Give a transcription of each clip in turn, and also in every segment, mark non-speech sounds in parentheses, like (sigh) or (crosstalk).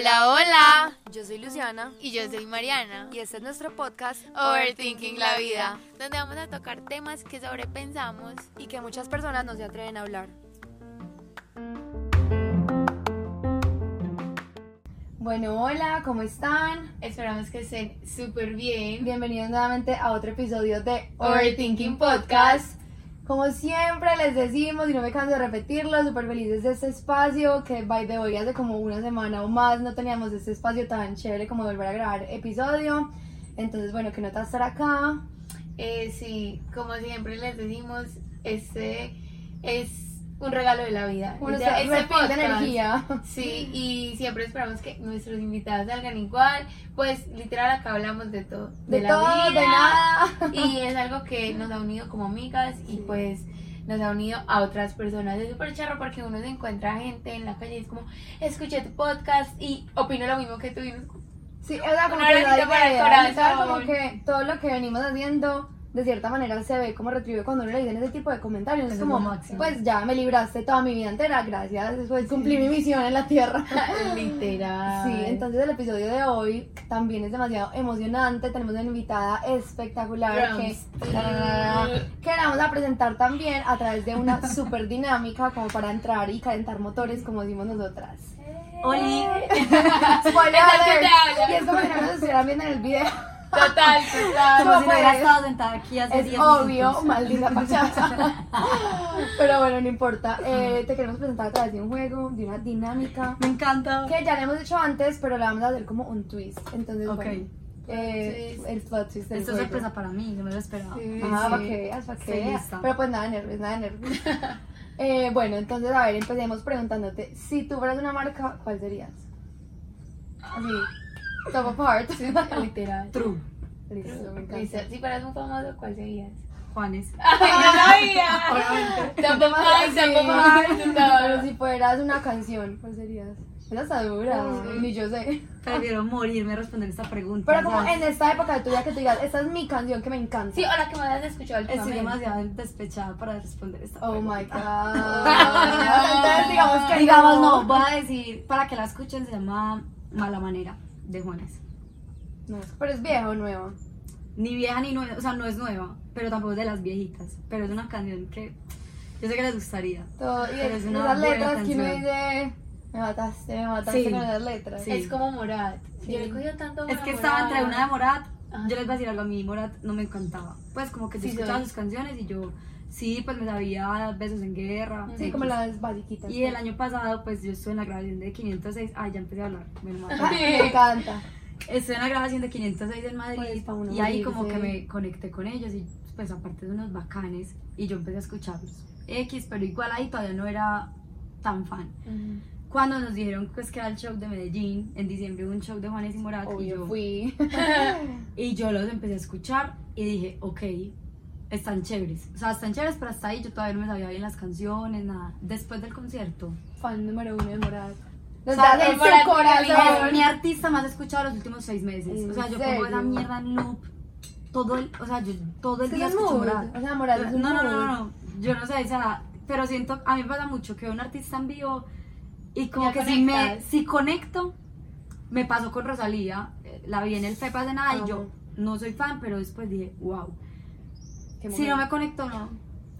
Hola, hola. Yo soy Luciana Y yo soy Mariana. y este es nuestro podcast Overthinking la vida, donde vamos a tocar temas que sobrepensamos. y que muchas personas no se atreven a hablar. Bueno, hola, ¿cómo están? Esperamos que estén súper bien. Bienvenidos nuevamente a otro episodio de Overthinking Podcast. Como siempre les decimos, y no me canso de repetirlo, súper felices de este espacio, que by the way hace como una semana o más no teníamos este espacio tan chévere como volver a grabar episodio. Entonces, bueno, que nota estar acá. Eh, sí, como siempre les decimos, este es un regalo de la vida. Bueno, Este- de energía. Sí, y siempre esperamos que nuestros invitados salgan igual. Pues literal acá hablamos de todo. De, la todo, vida, de nada. Y es algo que nos ha unido como amigas y pues nos ha unido a otras personas. Es súper charro porque uno se encuentra gente en la calle y es como, escuché tu podcast y opino lo mismo que tú. Y Sí, o sea, como que para el corazón. como que todo lo que venimos haciendo, de cierta manera se ve como retribuido cuando uno le dicen ese tipo de comentarios. Es Es como, máximo. pues ya me libraste toda mi vida entera, gracias, después cumplí mi misión en la tierra. (laughs) literal. Sí, entonces el episodio de hoy también es demasiado emocionante. Tenemos una invitada espectacular que, que la vamos a presentar también a través de una super dinámica como para entrar y calentar motores, como decimos nosotras. Oli. (laughs) Spoiler. Y es como que no nos estuvieran viendo en el video. Total, total. Como si no pues, hubiera estado sentada aquí hace Es 10 obvio, minutos. maldita (laughs) pachata. Pero bueno, no importa. Eh, te queremos presentar a través de un juego, de una dinámica. Me encanta. Que ya le hemos hecho antes, pero le vamos a hacer como un twist. Entonces, Ok. bueno. eh, el plot twist Esto es sorpresa para mí, no me lo esperaba. Sí. Ajá, Sí. veas, para que. Pero pues nada de nervios, nada de nervios. (laughs) Eh, bueno, entonces, a ver, empecemos preguntándote. Si tú fueras una marca, ¿cuál serías? Así, top of heart. Literal. True. Listo, me. Listo. Si fueras un famoso, ¿cuál serías? Juanes. (laughs) ¡Ay, yo sabía! Tampoco, ay, Pero si fueras una canción, ¿cuál serías? Esa está dura, ni yo sé. Prefiero morirme a responder esta pregunta. Pero como en esta época de tu vida que tú digas, esta es mi canción que me encanta. Sí, ahora que me has escuchado Estoy últimamente. demasiado despechada para responder esta Oh pregunta. my god. (laughs) Entonces digamos que Digamos, no, voy a decir, para que la escuchen, se llama Mala Manera, de Juanes. No, pero es vieja o nueva. Ni vieja ni nueva, o sea, no es nueva, pero tampoco es de las viejitas. Pero es una canción que yo sé que les gustaría. Todo, y Pero es una esas letras que uno dice, me mataste, me mataste Sí. con esas letras. Sí. Es como Morat. Sí. Yo le he cogido tanto Es que estaba entre una de Morat. Ajá. Yo les voy a decir algo, a mí Morat no me encantaba. Pues como que yo Sí, escuchaba sus canciones y yo, sí, pues me sabía Besos en Guerra. Sí, X. como las basiquitas. Y el año pasado, pues yo estuve en la grabación de 506. Ah, ya empecé a hablar. Ajá, (laughs) me encanta. Estuve en la grabación de 506 en Madrid Pues, y ahí como que me conecté con ellos y pues aparte de unos bacanes y yo empecé a escucharlos. X, pero igual ahí todavía no era tan fan. Cuando nos dijeron pues que era el show de Medellín, en diciembre hubo un show de Juanes y Morat y yo, fui. (laughs) (laughs) y yo los empecé a escuchar y dije, ok, están chéveres. O sea, están chéveres, pero hasta ahí yo todavía no me sabía bien las canciones, nada. Después del concierto, Fan número uno de Morat. O sea, su Morat corazón. es mi artista más escuchado los últimos seis meses. ¿En O sea, yo serio? pongo esa mierda en loop todo el, o sea, yo todo el día es escucho. Morat. O sea, Morat es un no, no, no, no, no, yo no sé, o sea, pero siento, a mí me pasa mucho que veo un artista en vivo y como Ya que si me, conectas. si conecto, me pasó con Rosalía, eh, la vi en el FEPA de nada y yo Amo. no soy fan, pero después dije, wow. Si no me conecto, no.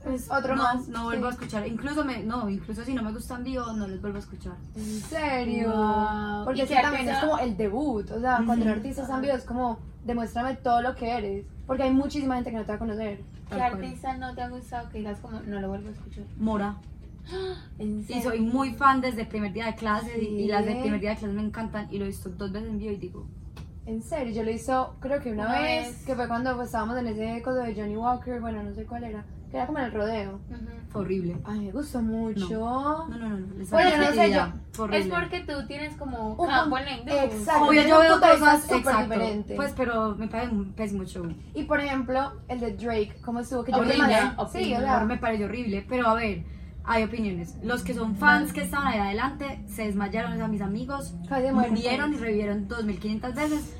Pues Otro no, más, no vuelvo sí. a escuchar. Incluso me, no, incluso si no me gustan vivo, no les vuelvo a escuchar. ¿En serio? Wow. Porque ¿Y es que también es artista? como el debut. O sea, cuando un Ujú. artista está en video es como, demuéstrame todo lo que eres. Porque hay muchísima gente que no te va a conocer. ¿Qué artista no te ha gustado que digas como no lo vuelvo a escuchar? Mora. (gasps) ¿En Y soy muy fan desde el primer día de clase y- y las del Sí. primer día de clase me encantan y lo he visto dos veces en vivo y digo, En serio, yo lo hizo creo que una, Una vez, vez. que fue cuando pues, estábamos en ese coso de Johnny Walker, bueno, no sé cuál era, que era como en el rodeo. Ujú. fue horrible. Ay, me gustó mucho. No, no, no, no. les Bueno, no sé, yo- horrible. Es porque tú tienes como Un campo pun- en la industria. Exacto. Obvio, yo veo cosas súper exacto. diferente. Pues, pero me parece un pésimo show. Y por ejemplo, el de Drake, ¿cómo estuvo? Que yo Horrible, me mandé- Sí, horrible. o sea, me parece horrible, pero a ver, hay opiniones. Los que son fans que estaban ahí adelante se desmayaron, o sea, mis amigos murieron y revivieron 2500 veces.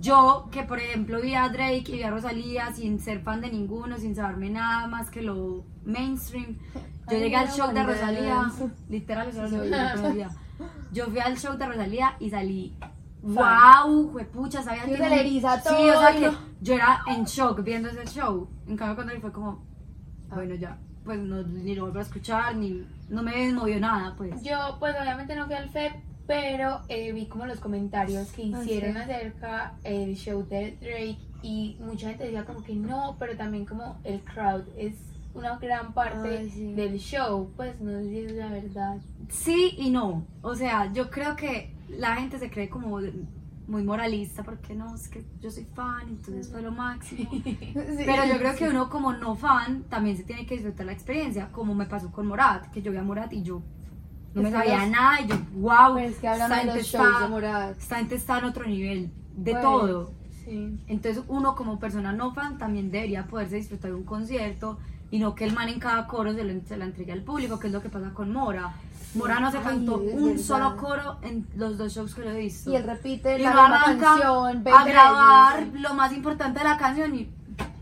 Yo, que por ejemplo vi a Drake y vi a Rosalía sin ser fan de ninguno, sin saberme nada más que lo mainstream. Yo Ay, llegué al show de Rosalía, literal, eso lo yo fui al show de Rosalía y salí. ¡Wow! Juepucha, sabía Sí, que. se le eriza Sí, todo o sea que no- yo era en shock viendo ese show. En cambio, cuando él fue como. Bueno, ya. Pues no, ni lo vuelvo a escuchar, ni. No me movió nada, pues. Yo, pues obviamente no fui al FEP, pero eh, vi como los comentarios que Ah, hicieron sí. acerca del show de Drake y mucha gente decía como que no, pero también como el crowd es una gran parte Ay, sí. del show, pues no sé si es la verdad. Sí y no. O sea, yo creo que la gente se cree como muy moralista porque no, es que yo soy fan, entonces fue lo máximo. (laughs) Sí. Pero yo creo que uno como no fan también se tiene que disfrutar la experiencia, como me pasó con Morat, que yo vi a Morat y yo no me Es sabía los- nada y yo, wow, es que hablando de esta los gente está, esta gente está en otro nivel de Pues, todo. Sí. Entonces uno como persona no fan también debería poderse disfrutar de un concierto y no que el man en cada coro se, lo, se la entregue al público, que es lo que pasa con Mora. Mora no se Ay, cantó un verdad. solo coro en los dos shows que lo he visto. Y él repite Y la misma canción, a 20 grabar veces. lo más importante de la canción y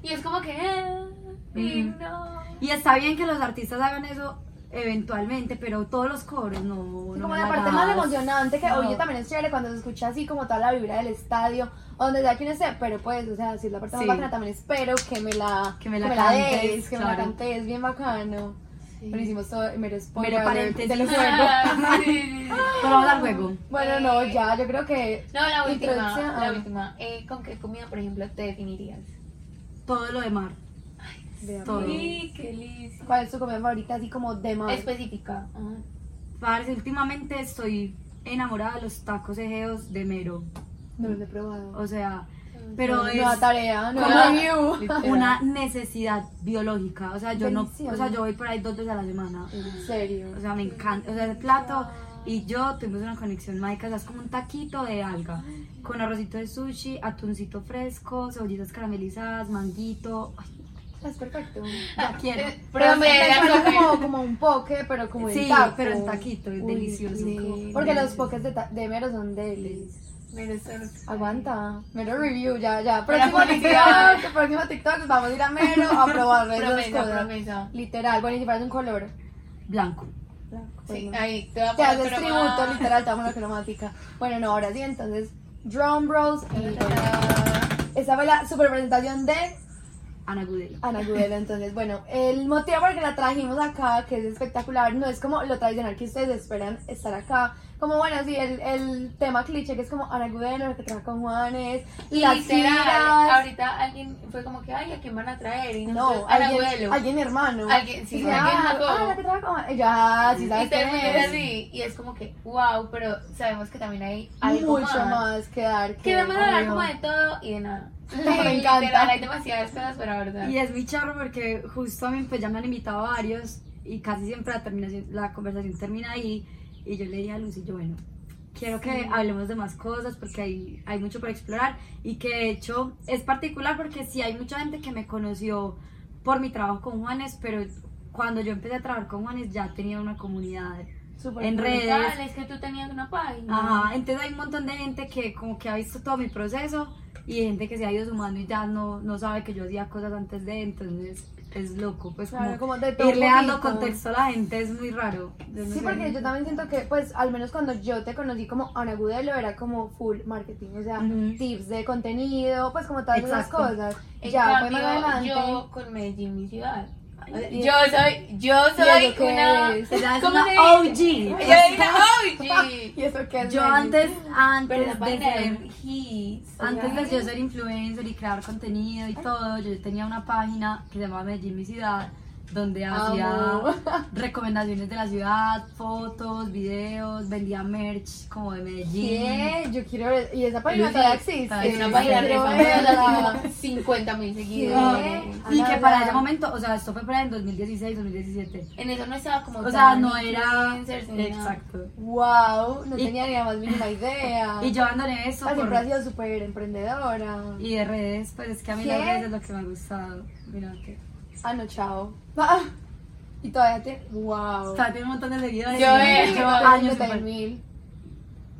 Y es como que eh, y Mm. no. Y está bien que los artistas hagan eso eventualmente, pero todos los coros no. Sí, no como me la la parte más emocionante que No. oye también es chévere cuando se escucha así como toda la vibra del estadio, donde sea que uno esté, pero pues, o sea, si es la parte Sí. más bacana también espero que me la, Que me la cantes, des, que me la claro. cantes, bien bacano. Sí. Bueno, hicimos todo, mero spoiler Mero paréntesis. juego. (laughs) Sí, sí, sí. (laughs) Pero vamos al juego. Bueno, no, ya, yo creo que No, la última, la ah. última. Eh, ¿Con qué comida, por ejemplo, te definirías? Todo lo de mar. Todo. Sí, qué lindo. ¿Cuál es tu comida favorita así como de mar? Específica. Ajá. Parce, últimamente estoy enamorada de los tacos ejeos de mero. No los he probado. O sea, pero es Nueva tarea, review. Literal. una necesidad biológica. O sea, yo no, o sea, yo voy por ahí dos veces a la semana. En serio. O sea, me encanta. O sea, el plato y yo tuvimos una conexión mágica. O sea, es como un taquito de alga. Con arrocito de sushi, atuncito fresco, cebollitas caramelizadas, manguito. Ay, Es perfecto. ya quiero. Eh, Pero me, suena como, como un poke, pero como en Sí, taco. pero en taquito, es delicioso. Porque los pokés de, ta- de mero son delis. Aguanta. Mero review, ya, ya. Próximo publicidad. TikTok, próximo TikTok, vamos a ir a mero a probar (laughs) esas Promesa, cosas. promesa. Literal, bueno, y si fueras un color. Blanco. Sí, Bueno. ahí te va a Te poner haces croma. tributo, literal, te damos la cromática. Bueno, no, ahora sí, entonces, Drum Bros. Y esta fue la super presentación de Ana Gudelo. Ana Gudelo. Entonces, bueno, el motivo por el que la trajimos acá, que es espectacular, no es como lo tradicional que ustedes esperan estar acá. Como, bueno, sí, el, el tema cliché que es como Ana Gudelo, lo que trabaja con Juanes, y las Literal, giras. ahorita alguien fue como que, ay, ¿a quién van a traer? Y No, Ana alguien, Abuelo. alguien hermano. Alguien- sí, Y alguien ah, ah, la que trabaja con. Y ah, sí, Y sabes mundo es así. Y es como que, wow, pero sabemos que también hay algo Mucho más. que dar. Que, Queremos hablar obvio. como de todo y de nada. (laughs) Me encanta. Literal, hay demasiadas cosas para abordar. Y es muy charro porque justo a mí pues ya me han invitado varios y casi siempre la, terminación, la conversación termina ahí y yo le dije a Lucy, yo bueno, quiero que hablemos de más cosas porque hay, hay mucho por explorar y que de hecho es particular porque sí hay mucha gente que me conoció por mi trabajo con Juanes, pero cuando yo empecé a trabajar con Juanes ya tenía una comunidad En redes. Es que tú tenías una página. Ajá, entonces hay un montón de gente que como que ha visto todo mi proceso y gente que se ha ido sumando y ya no, no sabe que yo hacía cosas antes de, entonces es loco, pues Claro, como, como de todo un irle dando contexto a la gente es muy raro. No Sí, sé. porque yo también siento que, pues, al menos cuando yo te conocí como Ana Gudelo, era como full marketing, o sea, tips de contenido, pues, como todas esas Exacto. cosas. En ya, cambio, pues, más adelante. yo con Medellín, mi ciudad. Yo soy, yo ¿Y soy una. es? ¿cómo una OG. Ella es una OG. ¿Y eso qué es? Yo antes, antes de ser, antes de yo ser influencer y crear contenido y todo, yo tenía una página que se llamaba Medellín Mi Ciudad, donde hacía Amo. recomendaciones de la ciudad, fotos, videos, vendía merch como de Medellín. ¿Qué? Yo quiero ver. ¿Y esa página todavía existe? Es una página de Quiero famosa, verla. tiene 50 mil seguidores. Y Ana, que para ese momento, o sea, esto fue para en 2016, 2017. En eso no estaba como. O sea, no era. Exacto. Wow, no Y- tenía ni la más mínima idea. Y yo abandoné eso Ah, por, siempre has sido súper emprendedora. y de redes, pues es que a mí ¿Qué? las redes es lo que me ha gustado. Mira que. Ah, no, chao. Ah, y todavía te. Wow. O sea, tiene un montón de seguidores. Yo, llevo Tengo años 50 súper- mil.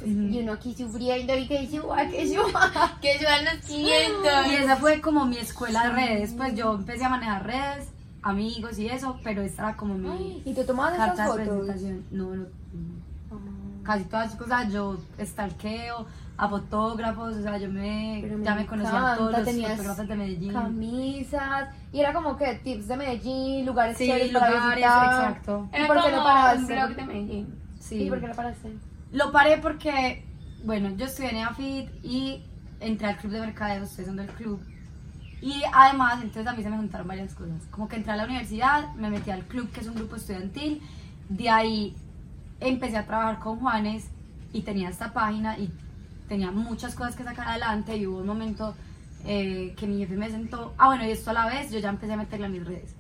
Y uno aquí sufriendo y que suba, que suba. (laughs) Que suban los 500. Y esa fue como mi escuela de redes. Pues yo empecé a manejar redes, amigos y eso, pero esta era como mi ¿Y tú tomabas esas de fotos? presentación. No, no. Ah. casi todas las cosas yo stalkeo a fotógrafos, o sea, yo me, me ya me conocía a todos los fotógrafos de Medellín. Camisas. Y era como que tips de Medellín, lugares Sí, chéveres para lugares, visitar. exacto. ¿Y Era por qué como no paraste? un blog de Medellín. Sí. ¿Y por qué no paraste? Lo paré porque, bueno, yo estudié en EAFIT y entré al club de mercadeo, estoy haciendo el club. Y además, entonces a mí se me juntaron varias cosas. Como que entré a la universidad, me metí al club, que es un grupo estudiantil. De ahí empecé a trabajar con Juanes y tenía esta página y tenía muchas cosas que sacar adelante. Y hubo un momento eh, que mi jefe me sentó. Ah, bueno, y esto a la vez yo ya empecé a meterla en mis redes.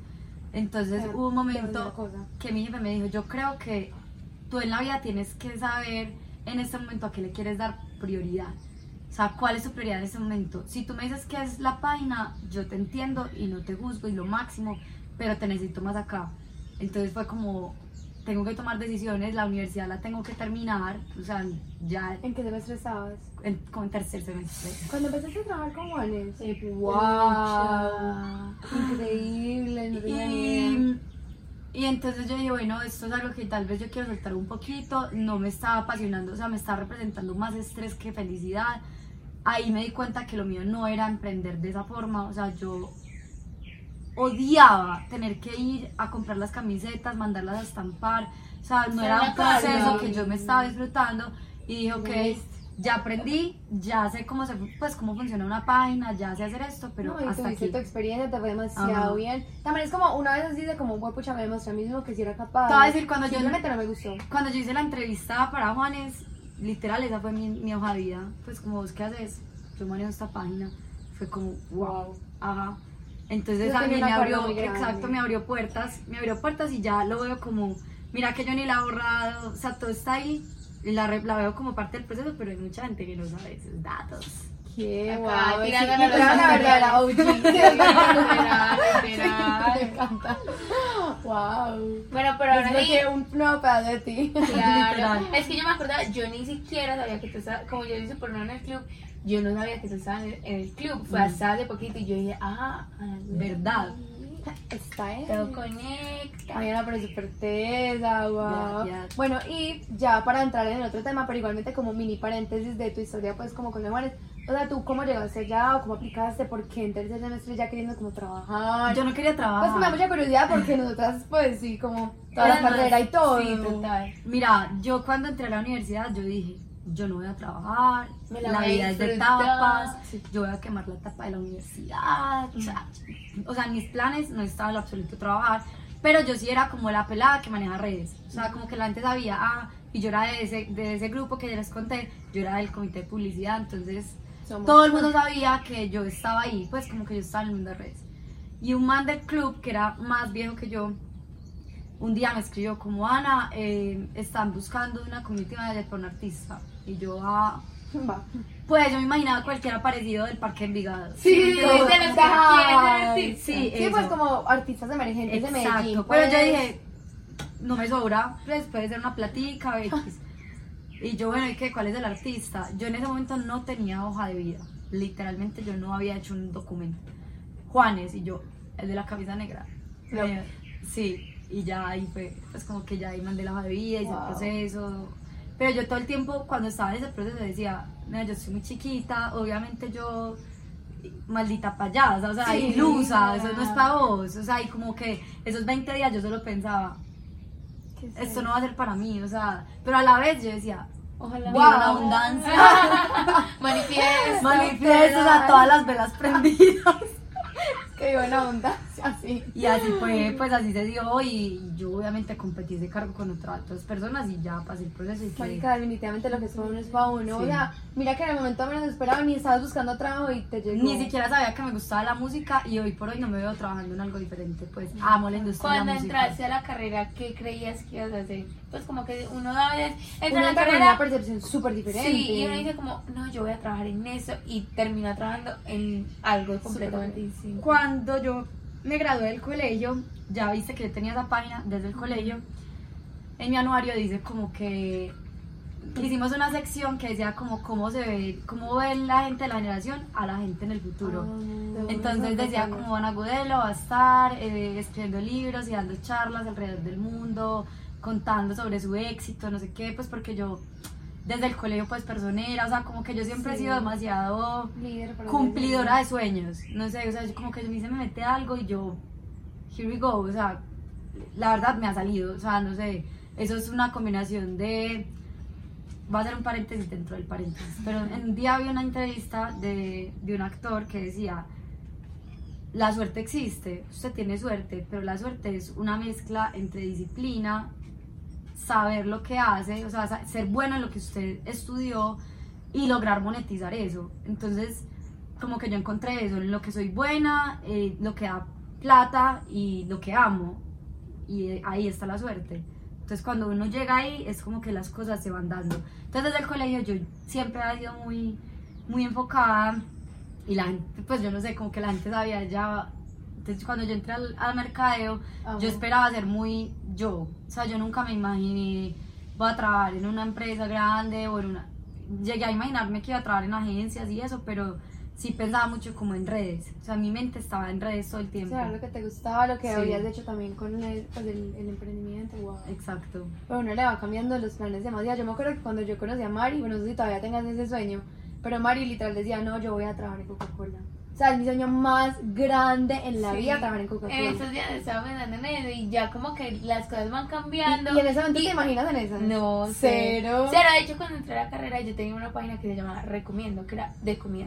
Entonces hubo un momento que mi jefe me dijo: Yo creo que tú en la vida tienes que saber en este momento a qué le quieres dar prioridad. O sea, ¿cuál es tu prioridad en este momento? Si tú me dices que es la página, yo te entiendo y no te juzgo y lo máximo, pero te necesito más acá. Entonces fue como, tengo que tomar decisiones, la universidad la tengo que terminar, o sea, ya ¿En qué semestre estabas? en, como en tercer semestre. Cuando empezaste a trabajar con Juanes. Sí, ¡Wow! Increíble, no. Y, y entonces yo dije, bueno, esto es algo que tal vez yo quiero soltar un poquito, no me estaba apasionando, o sea, me estaba representando más estrés que felicidad. Ahí me di cuenta que lo mío no era emprender de esa forma, o sea, yo odiaba tener que ir a comprar las camisetas, mandarlas a estampar, o sea, no Era un proceso que yo me estaba disfrutando y dije, ok, ya aprendí, ya sé cómo se, pues cómo funciona una página, ya sé hacer esto, pero no, y hasta aquí. tu experiencia, te fue demasiado Ajá. bien. También es como, una vez así de como, un pucha, me demostré a mí mismo que si era capaz. Te voy a decir, cuando yo- no me gustó. Cuando yo hice la entrevista para Juanes, literal, esa fue mi, mi hoja de vida. Pues como vos qué haces, yo manejo esta página. Fue como, wow. Wow. Ajá. Entonces a mí me abrió, exacto, me abrió puertas, me abrió puertas y ya lo veo como, mira que yo ni la he borrado, o sea, todo está ahí, la, re- la veo como parte del proceso, pero hay mucha gente que no sabe esos datos. Qué Acá, guau. Sí, era los la OG. Literal, Me encanta. Wow. Bueno, pero ahora sí. Desbloqueé un nuevo pedazo de ti. Claro, es que yo me acordaba, yo ni siquiera sabía que tú estabas, como yo hice por no en el club, yo no sabía que tú estabas en el, club, fue Mm. hasta hace poquito y yo dije, ah, ¿Verdad? Está en. Todo conecta. Ay, Ana, pero súper tesa, wow. Bueno, y ya para entrar en el otro tema, pero igualmente como mini paréntesis de tu historia, pues como con Juanes. O sea, ¿tú cómo llegaste allá o cómo aplicaste? ¿Por qué en tercer semestre ya queriendo como trabajar? Yo no quería Pues me da trabajar. mucha curiosidad porque nosotras, pues sí, como toda la carrera y todo. Sí, total. Mira, yo cuando entré a la universidad, yo dije, yo no voy a trabajar, Me la la, vida es de disfrutar. etapas, yo voy a quemar la etapa de la universidad. O sea, o sea, en mis planes no estaba en absoluto trabajar, pero yo sí era como la pelada que maneja redes. O sea, como que la gente sabía, ah, y yo era de ese, de ese grupo que ya les conté, yo era del comité de publicidad, entonces Somos- todo el mundo sabía que yo estaba ahí, pues como que yo estaba en el mundo de redes. Y un man del club, que era más viejo que yo, un día me escribió como Ana, eh, están buscando una community manager para un artista. Y yo, ah, Va. pues yo me imaginaba cualquiera parecido del Parque Envigado. Sí, total. de los que. Sí, Sí, pues como artistas emergentes de Medellín. Exacto, pues. pero yo dije, no me sobra, pues puede ser una platica. (laughs) Y yo, bueno, ¿y qué? ¿Cuál es el artista? Yo en ese momento no tenía hoja de vida. Literalmente yo no había hecho un documento. Juanes y yo, el de la camisa negra. No. Eh, sí, y ya ahí fue, pues como que ya ahí mandé la hoja de vida, hice Wow. el proceso. Pero yo todo el tiempo, cuando estaba en ese proceso, decía, mira, yo soy muy chiquita, obviamente yo maldita payasa, o sea, Sí, ilusa, eso no es para vos, o sea, y como que esos 20 días yo solo pensaba, ¿Qué es esto no va a ser para mí, o sea, pero a la vez yo decía, Ojalá. la abundancia, (laughs) Manifiesto. manifiestos a todas las velas prendidas. Qué buena onda. (laughs) Así. Y así fue, pues así se dio y yo obviamente competí ese cargo con otras dos personas y ya pasé el proceso y que... Marica, definitivamente lo que es para uno es para uno. O Sí. sea, mira que en el momento menos esperaba ni estabas buscando trabajo y te llegó. Ni siquiera sabía que me gustaba la música y hoy por hoy no me veo trabajando en algo diferente, pues amo la industria Cuando la entraste a la carrera, ¿qué creías que ibas a hacer? Pues como que uno a veces entra a la carrera una percepción súper diferente. Sí, y uno dice como, no, yo voy a trabajar en eso y termina trabajando en algo completamente distinto. Cuando yo me gradué del colegio, ya viste que yo tenía esa página desde el colegio, en mi anuario dice como que hicimos una sección que decía como cómo se ve, cómo ve la gente de la generación a la gente en el futuro. Ah, Entonces decía como Ana Gudelo va a estar eh, escribiendo libros y dando charlas alrededor del mundo, contando sobre su éxito, no sé qué, pues porque yo desde el colegio pues personera, o sea, como que yo siempre he sido demasiado Líder, cumplidora de sueños, no sé, o sea, yo como que a mí se me mete algo y yo, here we go, o sea, la verdad me ha salido, o sea, no sé, eso es una combinación de, va a ser un paréntesis dentro del paréntesis, pero en un día vi una entrevista de, de un actor que decía, la suerte existe, usted tiene suerte, pero la suerte es una mezcla entre disciplina, saber lo que hace, o sea, ser bueno en lo que usted estudió y lograr monetizar eso. Entonces, como que yo encontré eso, lo que soy buena, eh, lo que da plata y lo que amo. Y eh, ahí está la suerte. Entonces, cuando uno llega ahí, es como que las cosas se van dando. Entonces, desde el colegio yo siempre he sido muy, muy enfocada y la gente, pues yo no sé, como que la gente sabía ya. Entonces, cuando yo entré al, al mercadeo, Amo. yo esperaba ser muy yo. O sea, yo nunca me imaginé, voy a trabajar en una empresa grande o en una... Llegué a imaginarme que iba a trabajar en agencias y eso, pero sí pensaba mucho como en redes. O sea, mi mente estaba en redes todo el O tiempo. sea, lo que te gustaba, lo que Sí. habías hecho también con el, pues, el, el emprendimiento, wow. Exacto. Pero uno le va cambiando los planes demasiado. Yo me acuerdo que cuando yo conocí a Mari, bueno, no sé si todavía tengas ese sueño, pero Mari literal decía, no, yo voy a trabajar en Coca-Cola. O sea, es mi sueño más grande en la Sí. vida trabajar en Coca-Cola. En estos días estaba pensando en eso y ya como que las cosas van cambiando. ¿Y, y en ese momento Y- te imaginas en eso? No, Cero. Cero. De hecho, cuando entré a la carrera, yo tenía una página que se llamaba Recomiendo, que era de comida.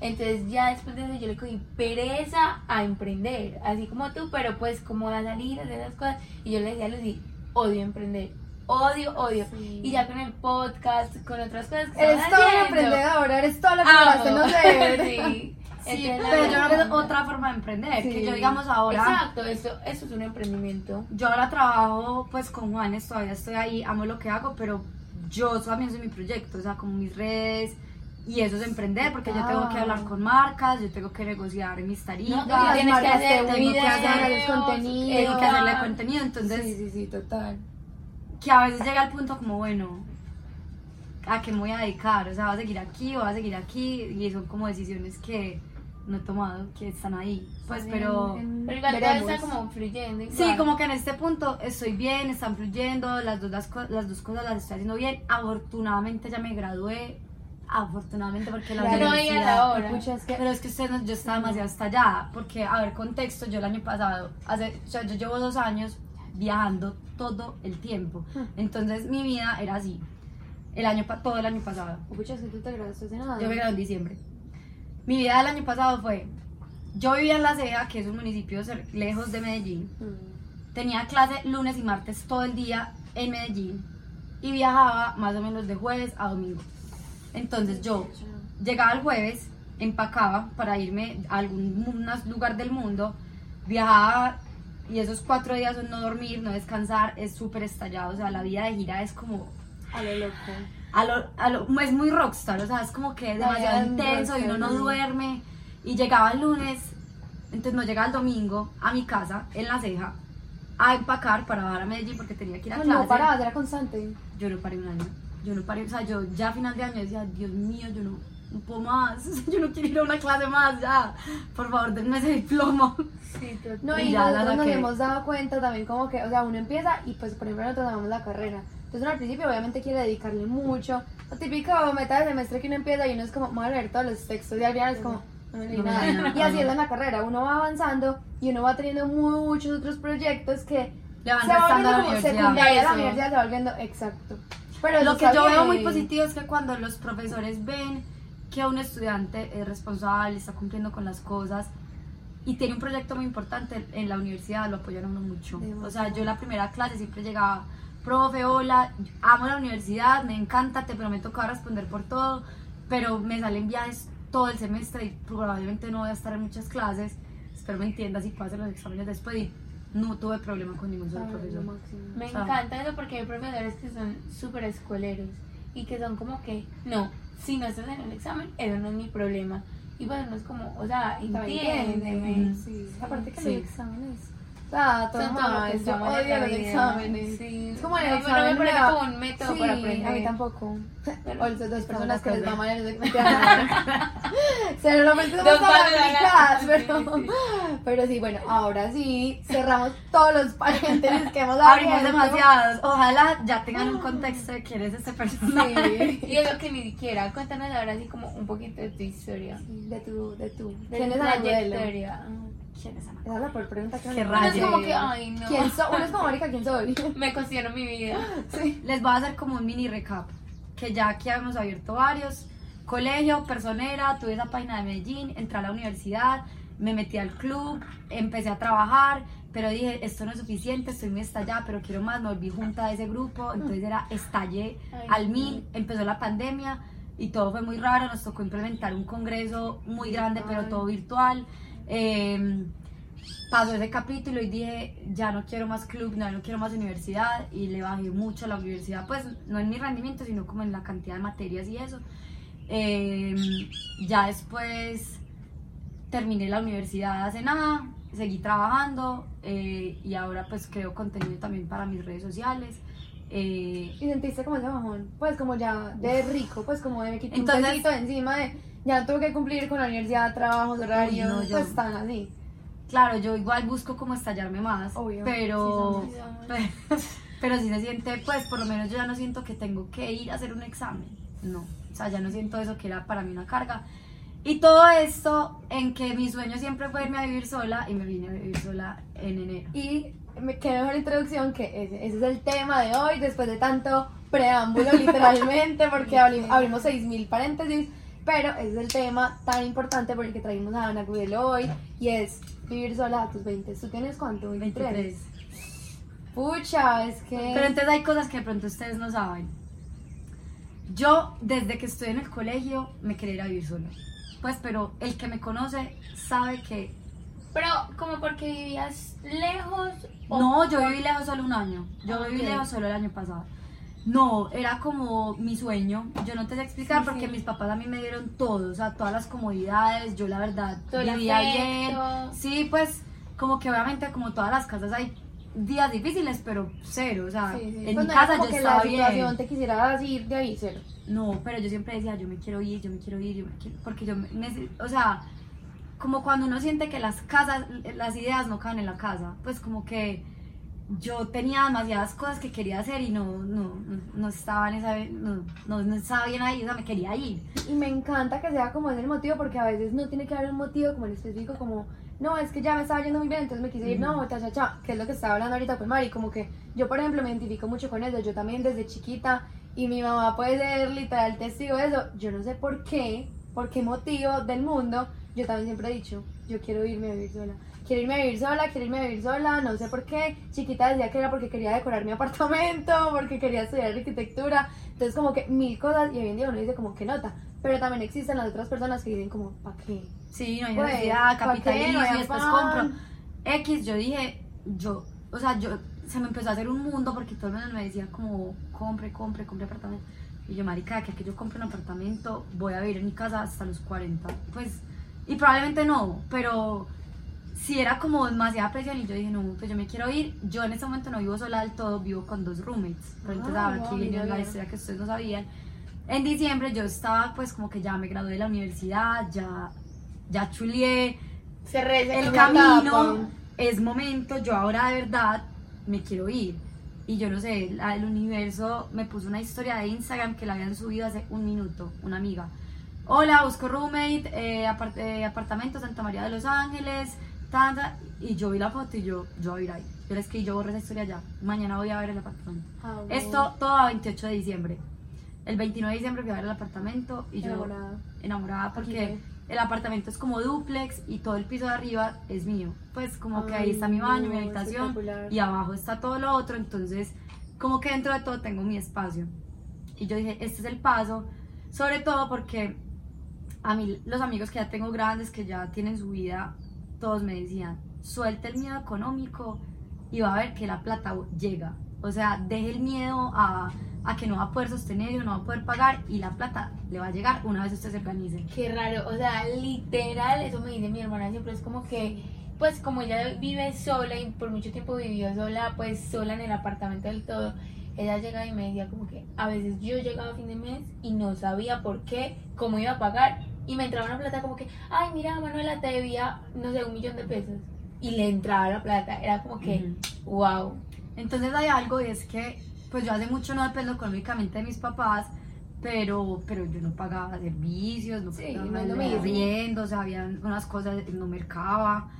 Entonces, ya después de eso, yo le cogí pereza a emprender, así como tú, pero pues como a salir, a hacer esas cosas. Y yo le decía a Lucy, odio emprender, odio, odio. Sí. Y ya con el podcast, con otras cosas que Eres toda haciendo, emprendedora, eres toda la que no ser. (laughs) sí. Sí, Entonces, la pero yo verdad- no otra forma de emprender, que yo digamos ahora... Exacto, eso, eso es un emprendimiento. Yo ahora trabajo pues con Juanes, todavía estoy ahí, amo lo que hago, pero yo también soy mi proyecto, o sea, como mis redes y eso es emprender porque yo tengo que hablar con marcas, yo tengo que negociar mis tarifas, No, tienes que hacer te tengo que hacer contenido. tengo que hacerle contenido, entonces sí, sí, sí, total. que a veces llega al punto como, bueno, ¿a qué me voy a dedicar? O sea, ¿voy a seguir aquí o voy a seguir aquí? Y son como decisiones que no he tomado, que están ahí, pues, pero... En- en- Pero igual todo está como fluyendo. Igual. Sí, como que en este punto estoy bien, están fluyendo, las dos, las, las dos cosas las estoy haciendo bien. Afortunadamente ya me gradué, afortunadamente porque la no veía universidad... la hora. Pucha, es que Pero es que usted no, yo estaba demasiado estallada, porque, a ver, contexto, yo el año pasado, hace, o sea, yo llevo dos años viajando todo el tiempo. Hmm. Entonces mi vida era así, el año, todo el año pasado. Pucha, es que tú te graduaste hace nada. Yo me gradué en diciembre. Mi vida del año pasado fue, yo vivía en La Ceja, que es un municipio lejos de Medellín, Mm. tenía clase lunes y martes todo el día en Medellín y viajaba más o menos de jueves a domingo. Entonces yo llegaba el jueves, empacaba para irme a algún lugar del mundo, viajaba y esos cuatro días son no dormir, no descansar, es súper estallado, o sea, la vida de gira es como, A lo loco. A lo, a lo- es muy rockstar, o sea, es como que demasiado un intenso y uno no duerme y llegaba el lunes, entonces no llegaba el domingo a mi casa en La Ceja a empacar para bajar a Medellín porque tenía que ir a clase. no parabas, era constante. Yo no paré un año. Yo no paré, o sea, yo ya a final de año decía, Dios mío, yo no, no puedo más. (laughs) Yo no quiero ir a una clase más, ya. Por favor, denme ese diploma. Sí. (laughs) No, Y y ya nosotros nos saqué. hemos dado cuenta también como que, o sea, uno empieza y pues por ejemplo nosotros damos la carrera. Entonces uno al principio obviamente quiere dedicarle mucho. Lo típico meta de semestre que uno empieza y uno es como, voy a leer todos los textos y al final es como, no leí nada. Y así es en la carrera, uno va avanzando y uno va teniendo muchos otros proyectos que Le van se va restando volviendo como secundaria, la universidad se va volviendo, exacto. Pero Lo que yo veo muy positivo es que cuando los profesores ven que un estudiante es responsable, está cumpliendo con las cosas y tiene un proyecto muy importante en la universidad, lo apoyan a uno mucho. O sea, yo la primera clase siempre llegaba, profe, hola, amo la universidad, me encanta, te prometo que voy a responder por todo, pero me salen viajes todo el semestre y probablemente no voy a estar en muchas clases. Espero me entiendas y pase los exámenes después y no tuve problema con ningún solo profesor. Me O sea, encanta eso porque hay profesores que son súper escueleros y que son como que, no, si no estás en el examen, eso no es mi problema. Y pues uno es como, o sea, entiéndeme. Sí, aparte que Sí. los exámenes. Ah, Son todo todo lo mal, que yo estamos en odio los exámenes. Sí. Es como el No, no examen me parece como un método sí, para aprender. a mí tampoco. O las dos personas que les en el (laughs) Seguramente somos sí, pero, sí. pero sí, bueno, ahora sí, cerramos todos los paréntesis que hemos Abrimos abierto. demasiados. Ojalá ya tengan un contexto de quién es este personaje. Sí. (laughs) Y es lo que ni siquiera, cuéntanos ahora así como un poquito de tu historia. De tu, de tu. De ¿Quién tu es Ana Modelo? ¿Quién es Ana? Esa es la peor pregunta que me Uno es como que, ay, no. ¿Quién soy? Uno es como, marica, ¿quién soy? (laughs) Me cuestiono mi vida. Sí. Les voy a hacer como un mini recap, que ya aquí hemos abierto varios. Colegio, personera, tuve esa página de Medellín, entré a la universidad, me metí al club, empecé a trabajar, pero dije, esto no es suficiente, estoy muy estallada, pero quiero más, me volví junta de ese grupo, entonces era estallé Ay, al no. mil, empezó la pandemia y todo fue muy raro, nos tocó implementar un congreso muy grande, pero todo virtual. Eh, pasó ese capítulo y dije, ya no quiero más club, no, no quiero más universidad y le bajé mucho a la universidad, pues no en mi rendimiento, sino como en la cantidad de materias y eso. Eh, ya después terminé la universidad hace nada, seguí trabajando eh, y ahora pues creo contenido también para mis redes sociales. Eh, Y sentiste como ese bajón, pues como ya de rico, pues como de me quité un Entonces- encima de ya tuve que cumplir con la universidad, trabajos, horarios, no, yo- pues tan así. claro, yo igual busco como estallarme más, Obvio, pero, sí pero, (laughs) (laughs) pero sí se siente, pues por lo menos yo ya no siento que tengo que ir a hacer un examen, no, o sea, ya no siento eso que era para mí una carga. Y todo esto en que mi sueño siempre fue irme a vivir sola y me vine a vivir sola en enero. Y me qué mejor introducción que ese, ese es el tema de hoy, después de tanto preámbulo (laughs) literalmente, porque abri- abrimos 6.000 paréntesis, pero ese es el tema tan importante por el que traímos a Ana Gudelo hoy, y es vivir sola a tus 20. ¿Tú tienes cuánto? 23. 23. Pucha, es que... Pero entonces hay cosas que de pronto ustedes no saben. Yo, desde que estoy en el colegio, me quería ir a vivir sola. Pues, pero el que me conoce sabe que... Pero, como porque vivías lejos. o No, yo viví lejos solo un año. Yo viví lejos solo el año pasado. No, era como mi sueño. Yo no te sé explicar Sí, porque sí. mis papás a mí me dieron todo, o sea, todas las comodidades. Yo la verdad Todo vivía bien. Sí, pues como que obviamente como todas las casas hay días difíciles, pero cero, o sea, Sí, en mi casa yo que estaba la bien. situación te quisieras ir de ahí, cero. No, pero yo siempre decía, yo me quiero ir, yo me quiero ir, yo me quiero, porque yo me, o sea, como cuando uno siente que las casas, las ideas no caben en la casa, pues como que yo tenía demasiadas cosas que quería hacer y no, no, no, no estaba en esa, no, no, no estaba bien ahí, o sea, me quería ir. Y me encanta que sea como ese el motivo, porque a veces no tiene que haber un motivo como en específico, como, no, es que ya me estaba yendo muy bien, entonces me quise ir, no, cha, cha, cha, que es lo que estaba hablando ahorita con Mari, como que yo, por ejemplo, me identifico mucho con eso, yo también desde chiquita, y mi mamá puede ser literal testigo de eso, yo no sé por qué, por qué motivo del mundo, yo también siempre he dicho, yo quiero irme a vivir sola. Quiero irme a vivir sola, quiero irme a vivir sola, no sé por qué. Chiquita decía que era porque quería decorar mi (laughs) apartamento, porque quería estudiar arquitectura. Entonces como que mil cosas y hoy en día uno dice como que nota. Pero también existen las otras personas que dicen como, ¿para qué? Sí, no hay Pues, necesidad, capitalismo No después compro. X, yo dije, yo, o sea, yo, se me empezó a hacer un mundo porque todo el mundo me decía como, compre, compre, compre apartamento. Y yo, marica, que, que yo compre un apartamento, voy a vivir en mi casa hasta los 40. Pues, y probablemente no, pero si era como demasiada presión y yo dije, no, pues yo me quiero ir. Yo en este momento no vivo sola del todo, vivo con dos roommates. Pero entonces Ah, ahora aquí viene la historia que ustedes no sabían. En diciembre yo estaba pues como que ya me gradué de la universidad, ya, ya chulié, Se el camino es momento, yo ahora de verdad me quiero ir. Y yo no sé, la- el universo me puso una historia de Instagram que la habían subido hace un minuto, una amiga. Hola, busco roommate, eh, apart- eh, apartamento Santa María de los Ángeles, y yo vi la foto y yo, yo voy a ir ahí. Yo le escribí, yo borré esa historia ya, mañana voy a ver el apartamento. Ah, bueno. Esto todo a 28 de diciembre. El 29 de diciembre fui a ver el apartamento y yo Enamorada. enamorada porque el apartamento es como duplex y todo el piso de arriba es mío. Pues como que ahí Ay, está mi baño, mi no, habitación espectacular. y abajo está todo lo otro, entonces como que dentro de todo tengo mi espacio. Y yo dije, este es el paso, sobre todo porque a mí los amigos que ya tengo grandes, que ya tienen su vida, todos me decían, suelte el miedo económico y va a ver que la plata llega. O sea, deje el miedo a, a que no va a poder sostener o no va a poder pagar y la plata le va a llegar una vez usted se organice. Qué raro, o sea, literal, eso me dice mi hermana siempre, es como que, pues como ella vive sola y por mucho tiempo vivió sola, pues sola en el apartamento del todo, ella llega y me decía como que a veces yo llegaba a fin de mes y no sabía por qué, cómo iba a pagar y me entraba una plata como que, ay mira Manuela te debía, no sé, un millón de pesos y le entraba la plata, era como que, wow. Entonces hay algo y es que, pues yo hace mucho no dependo económicamente de mis papás, pero, pero yo no pagaba servicios, no Sí, pagaba no arriendo, o sea, había unas cosas que no mercaba.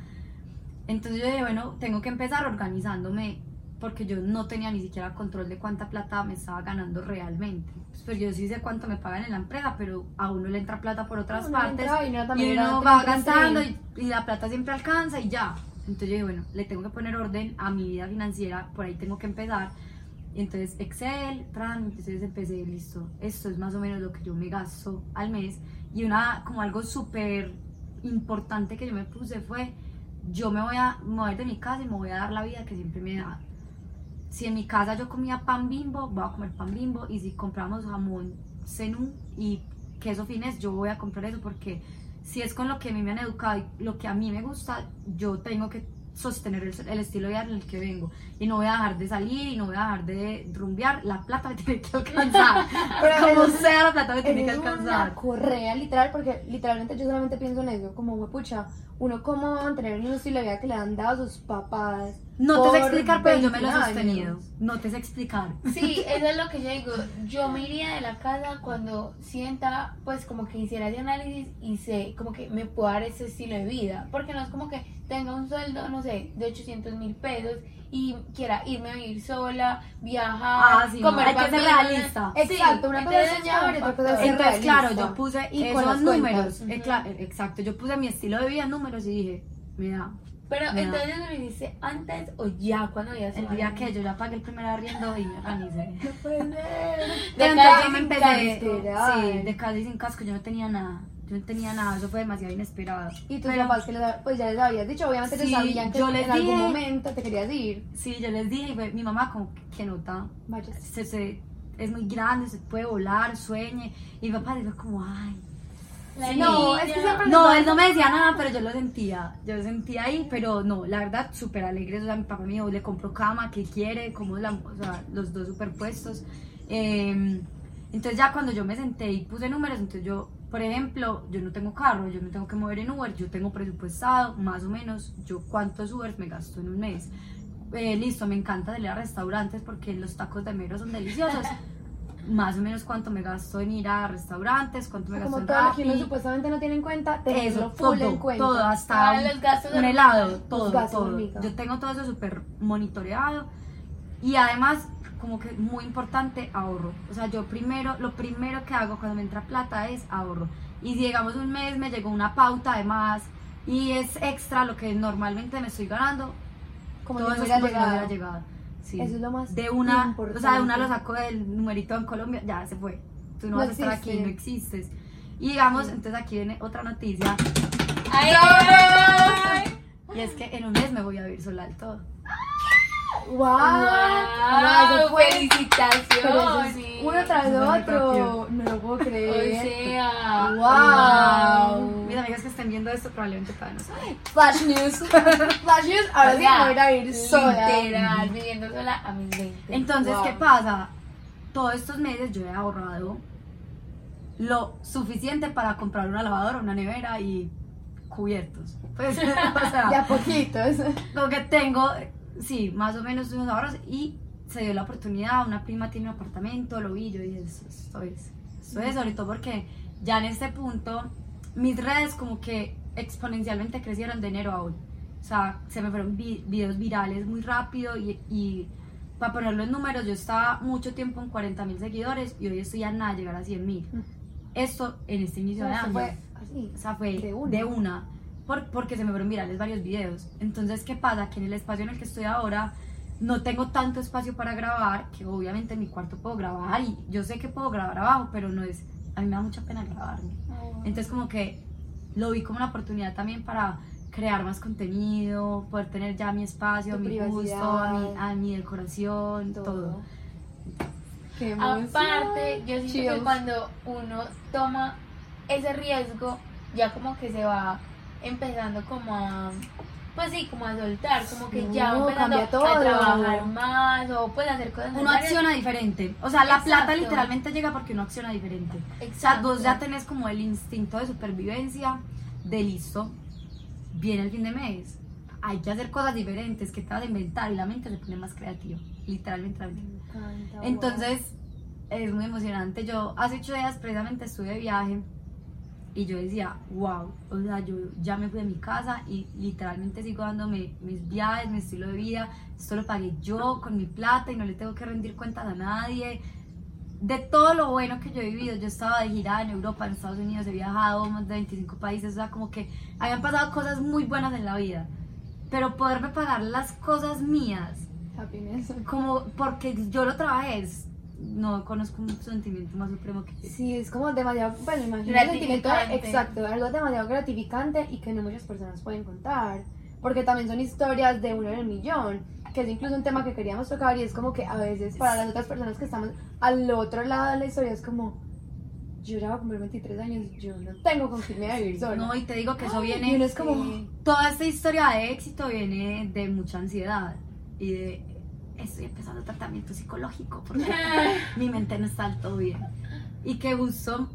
Entonces yo dije, bueno, tengo que empezar organizándome porque yo no tenía ni siquiera control de cuánta plata me estaba ganando realmente. Pues, yo sí sé cuánto me pagan en la empresa, pero a uno le entra plata por otras uno partes y era uno va gastando y la plata siempre alcanza y ya. Entonces yo dije, bueno, le tengo que poner orden a mi vida financiera, por ahí tengo que empezar. Y entonces Excel, tran, entonces empecé, listo, esto es más o menos lo que yo me gasto al mes. Y una, como algo súper importante que yo me puse fue, yo me voy a mover de mi casa y me voy a dar la vida que siempre me he dado. Si en mi casa yo comía pan bimbo, voy a comer pan bimbo. Y si compramos jamón cenú y queso fines, yo voy a comprar eso porque si es con lo que a mí me han educado y lo que a mí me gusta, yo tengo que sostener el, el estilo de vida en el que vengo. Y no voy a dejar de salir y no voy a dejar de rumbear. La plata me tiene que alcanzar. (laughs) Pero Como sea, la plata me tiene que Es una alcanzar. correa literal, porque literalmente yo solamente pienso en eso, como huepucha, uno cómo va a mantener un estilo de vida que le han dado a sus papás. No te sé explicar, pero yo me lo he 20 sostenido. No te sé explicar. Sí, eso es lo que yo digo. Yo me iría de la casa cuando sienta, pues como que hiciera ese análisis y sé, como que me puedo dar ese estilo de vida. Porque no es como que tenga un sueldo, no sé, de 800 mil pesos y quiera irme a vivir sola, viajar, Ah, sí, no, comer hay que ser realista. Exacto, una cosa es soñar otra cosa es Entonces, claro, yo puse Y con las números. cuentas. eh, eh, exacto, yo puse mi estilo de vida números y dije, mira, Pero da. entonces lo hiciste antes o ya cuando ya el día que yo ya pagué el primer arriendo y me organicé. No puede ser. De entonces yo me sin empecé, casco. sí, de casi sin casco, yo no tenía nada. Yo no tenía nada, eso fue demasiado inesperado. Y tus Pero- papás que les, pues ya les habías dicho, obviamente Sí, sabían que yo les en algún dije- momento te querías ir. Sí, yo les dije, y mi mamá como que nota, Vaya. se, se- es muy grande, se puede volar, sueñe. Y mi papá dijo como, ay. No, es que niña. siempre- No, él no me decía nada, pero yo lo sentía. Yo lo sentía ahí, pero no, la verdad, súper alegre. O sea, mi papá mío le compró cama, que quiere, como la, o sea, los dos superpuestos. Eh, entonces ya cuando yo me senté y puse números, entonces yo, por ejemplo, yo no tengo carro, yo me tengo que mover en Uber, yo tengo presupuestado, más o menos, yo cuántos Ubers me gasto en un mes. Eh, listo, me encanta salir a restaurantes porque los tacos de mero son deliciosos. (laughs) más o menos cuánto me gasto en ir a restaurantes, cuánto me gasto Como en todo lo que uno supuestamente no tiene en cuenta, tenerlo Eso, full todo, en cuenta. todo, hasta los gastos un de helado, todo, Los de todo. hormiga. Yo tengo todo eso súper monitoreado y además, como que muy importante, ahorro. O sea, yo primero, lo primero que hago cuando me entra plata es ahorro. Y si llegamos un mes, me llegó una pauta además y es extra lo que normalmente me estoy ganando, como todo si eso como hubiera llegado. Sí. Eso es lo más de una, o sea, de una lo saco del numerito en Colombia, ya se fue. Tú no, No vas a estar aquí, no existes. Y digamos, entonces aquí viene otra noticia. ¡Ay, ay! Y es que en un mes me voy a vivir sola del todo. ¡Wow! ¡Wow! eso fue- ¡Felicitaciones! Pero eso es uno tras otro. No lo puedo O creer. sea, Wow. Mis amigas que estén viendo esto probablemente todavía no saben. Flash news. Flash news. Ahora O sí sea, me voy a ir sola. Literal, viviendo sola a mis 20. Entonces, Wow. ¿qué pasa? Todos estos meses yo he ahorrado lo suficiente para comprar una lavadora, una nevera y cubiertos. Pues, (laughs) o sea, De a poquitos. lo que tengo, sí, más o menos unos ahorros y se dio la oportunidad, una prima tiene un apartamento, lo vi, yo dije, esto, es, esto es, sobre todo porque ya en este punto mis redes como que exponencialmente crecieron de enero a hoy. O sea, se me fueron vi- videos virales muy rápido y, y para ponerlo en números, yo estaba mucho tiempo en 40 mil seguidores y hoy estoy a nada llegar a 100 mil. Esto en este inicio de año. fue así. O sea, fue De de una. Por- porque se me fueron virales varios videos. Entonces, ¿qué pasa? Que en el espacio en el que estoy ahora no tengo tanto espacio para grabar, que obviamente en mi cuarto puedo grabar y yo sé que puedo grabar abajo, pero no es, a mí me da mucha pena grabarme. Entonces, como que lo vi como una oportunidad también para crear más contenido, poder tener ya mi espacio, mi gusto, a mi, a mi decoración, todo. Qué emoción. Aparte, yo siento que cuando uno toma ese riesgo, ya como que se va empezando como a, pues sí, como a soltar, como que No, ya empezando todo. a trabajar más o pues hacer cosas Uno acciona diferente. O sea, la plata Exacto. literalmente llega porque uno acciona diferente. O sea, Exacto. vos ya tenés como el instinto de supervivencia de listo. Viene el fin de mes. Hay que hacer cosas diferentes que te vas a inventar y la mente se pone más creativa. Literalmente la mente. Me encanta, wow. Entonces, es muy emocionante. Yo hace ocho días precisamente estuve de viaje y yo decía, wow, o sea, yo ya me fui de mi casa y literalmente sigo dándome mis viajes, mi estilo de vida. Esto lo pagué yo con mi plata y no le tengo que rendir cuentas a nadie. De todo lo bueno que yo he vivido, yo estaba de gira en Europa, en Estados Unidos, he viajado más de 25 países, o sea, como que habían pasado cosas muy buenas en la vida. Pero poderme pagar las cosas mías Happiness. como porque yo lo trabajé, es- no conozco un sentimiento más supremo que Sí, es como demasiado, bueno, imagino el sentimiento Gratificante. exacto, algo demasiado gratificante y que no muchas personas pueden contar, porque también son historias de uno en el millón, que es incluso un tema que queríamos tocar y es como que a veces para las otras personas que estamos al otro lado de la historia es como, yo ya voy a cumplir 23 años, yo no tengo con quién me vivir sola. No, y te digo que eso y viene, es como, toda esta historia de éxito viene de mucha ansiedad y de estoy empezando tratamiento psicológico porque (laughs) (laughs) mi mente no está todo bien. Y que justo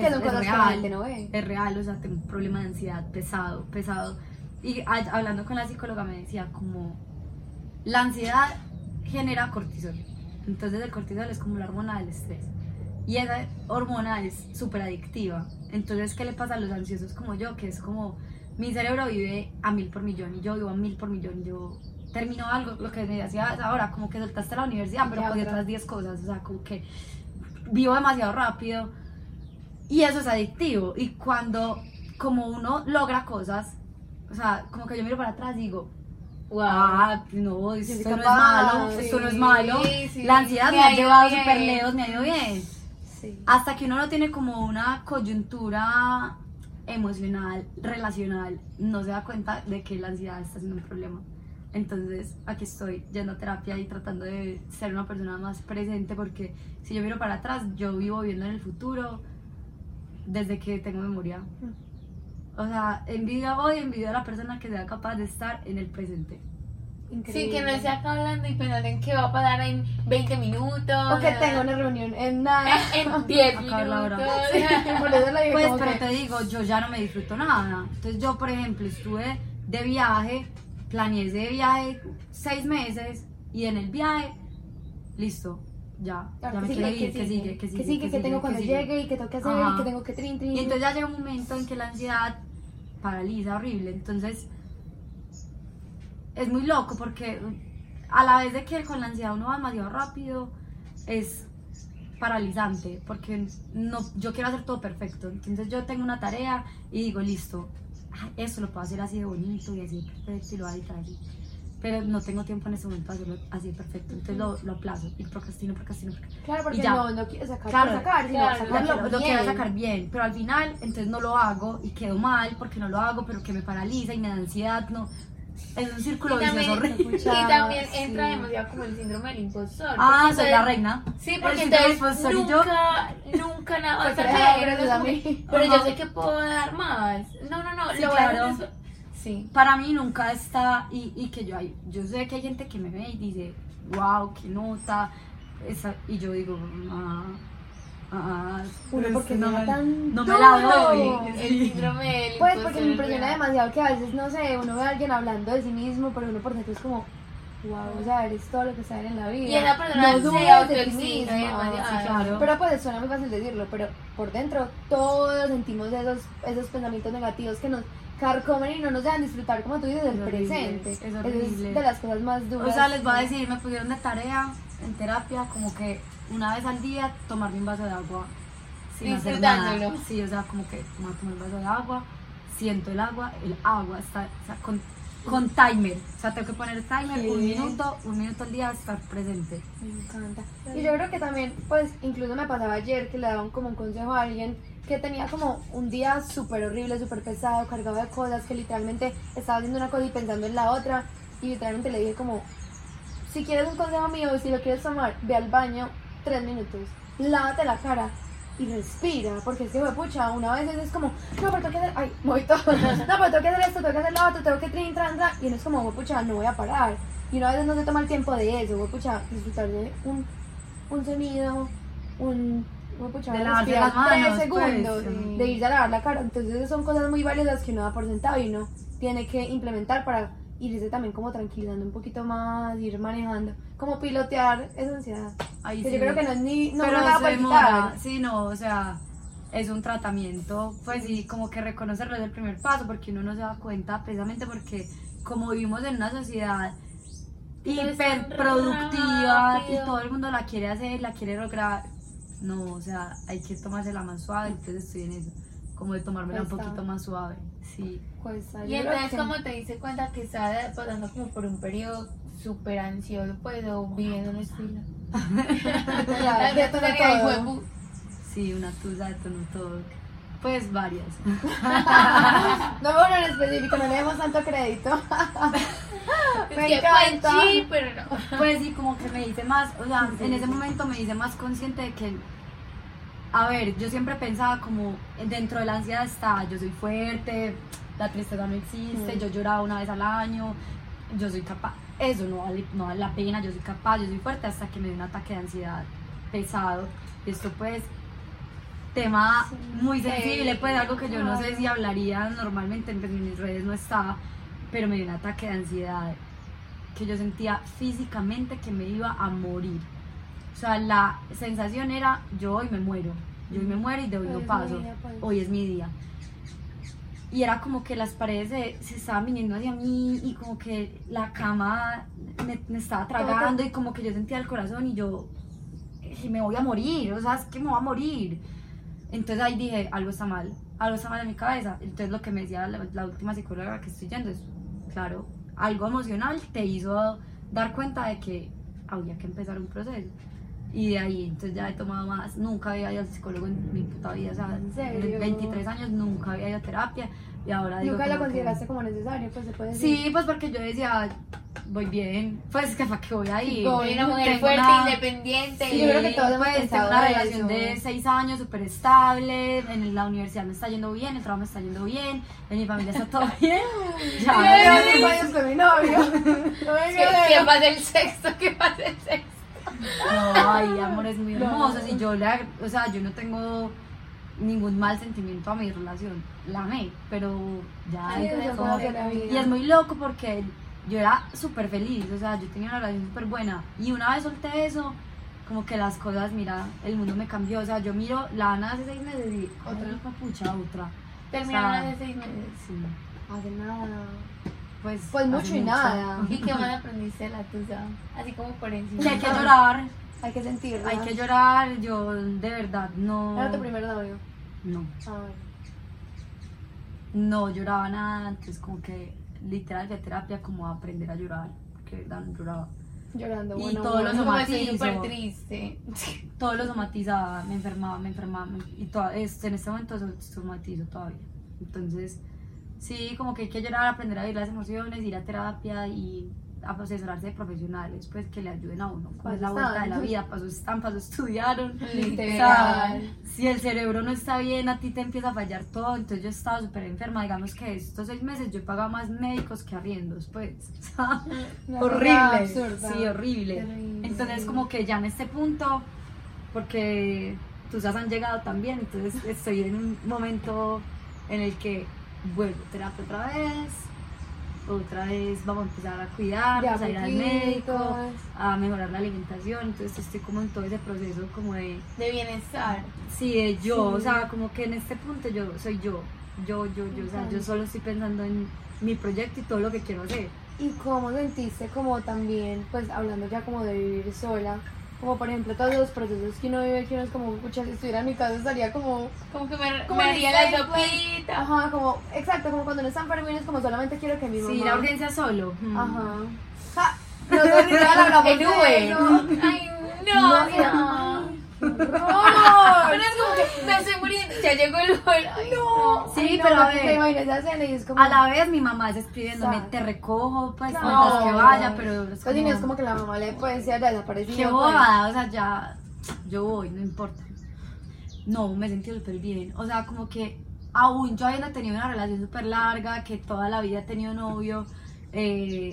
que cosas que la gente no ve. es real, o sea, tengo un problema de ansiedad pesado, pesado. Y a- hablando con la psicóloga me decía como la ansiedad genera cortisol. Entonces el cortisol es como la hormona del estrés. Y esa hormona es súper adictiva. Entonces, ¿qué le pasa a los ansiosos como yo? Que es como mi cerebro vive a mil por millón y yo vivo a mil por millón. Yo termino algo, lo que me decías ahora, como que soltaste la universidad, pero otra. otras 10 cosas. O sea, como que vivo demasiado rápido. Y eso es adictivo. Y cuando, como uno logra cosas, o sea, como que yo miro para atrás y digo, Wow. ah, no, esto no es malo, esto no es malo. sí, La ansiedad me ha llevado súper lejos, me ha ido bien. Hasta que uno no tiene como una coyuntura emocional, relacional, no se da cuenta de que la ansiedad está siendo un problema. Entonces, aquí estoy yendo a terapia y tratando de ser una persona más presente porque si yo miro para atrás, yo vivo viviendo en el futuro desde que tengo memoria. O sea, envidio hoy, envidio a la persona que sea capaz de estar en el presente. Sí, que no esté acá hablando y pensando en qué va a pasar en 20 minutos. O que tengo una reunión en nada. en, en 10 Acabar la hora. minutos. Por eso le digo Pues, pero que- te digo, yo ya no me disfruto nada. Entonces, yo, por ejemplo, estuve de viaje, planeé ese viaje seis meses y en el viaje, listo, ya, Claro, ya me que quiero ir, que sigue, que sigue, que sigue, que tengo cuando sigue. llegue y que tengo que hacer Ajá. y que tengo que trin, trin. Y entonces ya llega un momento en que la ansiedad paraliza horrible. Entonces, es muy loco porque a la vez de que con la ansiedad uno va demasiado rápido, es paralizante porque no, yo quiero hacer todo perfecto. Entonces yo tengo una tarea y digo, listo, eso lo puedo hacer así de bonito y así perfecto y lo voy a editar así. Pero no tengo tiempo en ese momento para hacerlo así de perfecto. Entonces lo, lo aplazo y procrastino, procrastino, procrastino. Claro, porque y ya. no, no quiero sacar Claro, por sacar, sino claro, Lo lo quiero sacar bien, pero al final entonces no lo hago y quedo mal porque no lo hago, pero que me paraliza y me da ansiedad, no. Es un círculo Y también, horrible. (laughs) y también Sí. entra demasiado como el síndrome del impostor. Ah, soy la reina. Sí, porque entonces impostor y yo- nunca, nunca nada vas a Porque hacer. deja Pero, gracias es a como- mí. pero yo sé que puedo dar más. No, no, no, Sí, lo voy a hacer claro. Sí. Para mí nunca está, y, y que yo, hay- yo sé que hay gente que me ve y dice, wow, qué nota, esa, y yo digo, ah, ah, Uno, pues, porque no, me tan no me la duro. doy. El síndrome del Pues porque me es impresiona real. demasiado que a veces, no sé, uno ve a alguien hablando de sí mismo, pero uno por dentro es como, wow, o sea, eres todo lo que sabes en la vida. Y esa persona no se dudes de ti mismo. Sí, claro. Pero pues suena muy fácil decirlo, pero por dentro todos sentimos esos, esos pensamientos negativos que nos carcomen y no nos dejan disfrutar, como tú dices, del Es horrible, presente. es horrible. de las cosas más duras. O sea, les voy a decir, me pusieron de tarea en terapia como que una vez al día tomarme un vaso de agua sin hacer nada. Sí, o sea, como que me voy a tomar un vaso de agua, siento el agua, el agua está o sea, con, con timer. O sea, tengo que poner timer, un Sí. minuto, un minuto al día estar presente. Me encanta. Y yo creo que también, pues, incluso me pasaba ayer que le daban como un consejo a alguien que tenía como un día súper horrible, súper pesado, cargado de cosas, que literalmente estaba haciendo una cosa y pensando en la otra. Y literalmente le dije como, si quieres un consejo mío, si lo quieres tomar, ve al baño tres minutos, lávate la cara y respira, porque es que, pucha, una vez es como, no, pero tengo que hacer, ay, voy todo, (laughs) no, pero tengo que hacer esto, tengo que hacer lo otro, tengo que trin, tran, tran, y uno es como, pucha, no voy a parar, y una vez no se toma el tiempo de eso, pucha, disfrutar de un, un sonido, un, pucha, De lavarse las manos, tres segundos, pues, de irse a lavar la cara, entonces son cosas muy valiosas que uno da por sentado y uno tiene que implementar para irse también como tranquilizando un poquito más, ir manejando, como pilotear esa ansiedad. Ahí Que sí. yo creo que no es ni, no pero me va a se demora. Sí, no, o sea, es un tratamiento. Pues sí, como que reconocerlo es el primer paso, porque uno no se da cuenta, precisamente porque como vivimos en una sociedad Todo es hiper tan productiva y todo el mundo la quiere hacer, la quiere lograr. No, o sea, hay que tomársela más suave, entonces estoy en eso. Como de tomármela un Cuesta. poquito más suave. Sí. Cuesta. Y entonces, que- como te diste cuenta que estaba pasando como por un periodo súper ansioso, pues, o viviendo un estilo. (laughs) Ya, ya todo, todo. Sí, una tusa de tono todo. Pues varias. (laughs) No bueno en específico, no le demos tanto crédito. Es Me que, encanta. Pues sí, pero no. Pues sí, como que me hice más, o sea, en ese momento me hice más consciente de que, a ver, yo siempre pensaba como dentro de la ansiedad está, yo soy fuerte, la tristeza no existe, Mm. yo lloraba una vez al año, yo soy capaz, eso no vale, no vale la pena, yo soy capaz, yo soy fuerte hasta que me dio un ataque de ansiedad pesado. Y esto pues, tema Sí. muy sensible, pues algo que yo no sé si hablaría normalmente, en en mis redes no estaba, pero me dio un ataque de ansiedad que yo sentía físicamente que me iba a morir. O sea, la sensación era, yo hoy me muero, yo hoy me muero y de hoy Hoy no paso, día, pues. hoy es mi día. Y era como que las paredes se, se estaban viniendo hacia mí y como que la cama me, me estaba tragando y como que yo sentía el corazón y yo, "Eh, me voy a morir, o sea, es que me voy a morir. Entonces ahí dije, algo está mal, algo está mal en mi cabeza. Entonces lo que me decía la, la última psicóloga que estoy yendo es, claro, algo emocional te hizo dar cuenta de que había que empezar un proceso. Y de ahí, entonces ya he tomado más, nunca había ido al psicólogo en mi puta vida, o sea, ¿En serio? 23 años nunca había ido a terapia y ahora digo Nunca que- consideraste como necesario, pues se puede decir. Sí, pues porque yo decía, voy bien, pues que para qué voy ahí. Soy una mujer fuerte, una- independiente. Sí, yo creo que todos pues, tengo una relación de seis años súper estable, en la universidad me está yendo bien, el trabajo me está yendo bien, en mi familia está todo (laughs) bien. (laughs) Yo Ya, cinco años con mi novio. (laughs) No me ¿Qué, quedé. qué pasa el sexto? ¿Qué pasa el sexto? No, hay amores muy No. hermosos y yo le, ag- o sea, yo no tengo ningún mal sentimiento a mi relación, la amé, pero ya Sí, es como- la vida. Y es muy loco porque yo era súper feliz, o sea, yo tenía una relación súper buena. Y una vez solté eso, como que las cosas, mira, el mundo me cambió. O sea, yo miro la Ana hace seis meses y otra Otra. pucha, otra. Terminaron O sea, hace seis meses. Sí, Hace nada. Pues. Pues mucho y nada. (laughs) ¿Y qué más (laughs) aprendiste de la tuya? Así como por encima. Que hay que (laughs) llorar, Hay que sentirlo. hay que llorar. Yo de verdad no. Era tu primer novio. No, Ah, bueno. no lloraba nada. Entonces, como que literal a terapia como a aprender a llorar. Porque de verdad no lloraba. Llorando. Y bueno, Como estoy somatizo. súper triste. todo lo somatizaba, me enfermaba, me enfermaba, me- y to- es- en este momento so- somatizo todavía. Entonces, sí, como que hay que llorar, aprender a vivir las emociones, ir a terapia y asesorarse de profesionales, pues que le ayuden a uno. Pues la Paso vuelta de la vida, paso están, paso estudiaron. (laughs) Literal. Si el cerebro no está bien, a ti te empieza a fallar todo. Entonces yo estaba súper enferma. Digamos que estos seis meses yo he pagado más médicos que arriendos, pues. (laughs) (laughs) Horrible. Sí, horrible. Entonces, como que ya en este punto, porque tus han llegado también, entonces estoy en un momento en el que vuelvo terapia otra vez, otra vez vamos a empezar a cuidar, Ya vamos a ir al médico, a mejorar la alimentación, entonces estoy como en todo ese proceso como de, De bienestar. sí, de yo, Sí. o sea, como que en este punto yo soy yo, yo, yo, yo, o sea, yo solo estoy pensando en mi proyecto y todo lo que quiero hacer. ¿Y cómo sentiste como también, pues hablando ya como de vivir sola, como por ejemplo todos los procesos que uno vive, que uno es como, pucha, si estuviera en mi casa estaría como, Como que me, Como me haría la sopita. ajá, como, exacto, como cuando uno está enfermo y uno es como solamente quiero que mi mamá... Sí, la urgencia solo. mm. Ajá. Ja, hablamos (laughs) de eso. (laughs) Ay, no, No, no. ¡Horror! Pero es como que me estoy muriendo. Ya llegó el Uber. Ay, no. Sí, Ay, no, pero ver. Te imaginas y es como... A la vez mi mamá es escribiéndome, Exacto. te recojo, pues No. mientras que vaya, pero es Pues no es como, como que la mamá le puede ser desaparecida. qué bobada, o sea, ya, yo voy, no importa. no, me sentí súper bien. O sea, como que aún yo habiendo tenido una relación súper larga, que toda la vida he tenido novio, eh,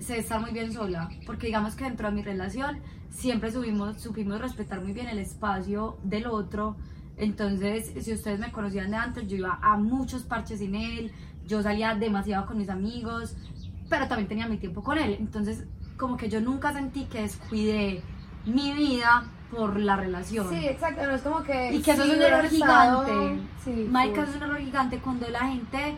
sé estar muy bien sola. Porque digamos que dentro de mi relación siempre subimos, supimos respetar muy bien el espacio del otro. Entonces, si ustedes me conocían de antes, yo iba a muchos parches sin él, yo salía demasiado con mis amigos, pero también tenía mi tiempo con él. Entonces, como que yo nunca sentí que descuidé mi vida por la relación. Sí, exacto, no es como que... Y que eso si es un error gigante. Sí, full. eso es un error gigante cuando la gente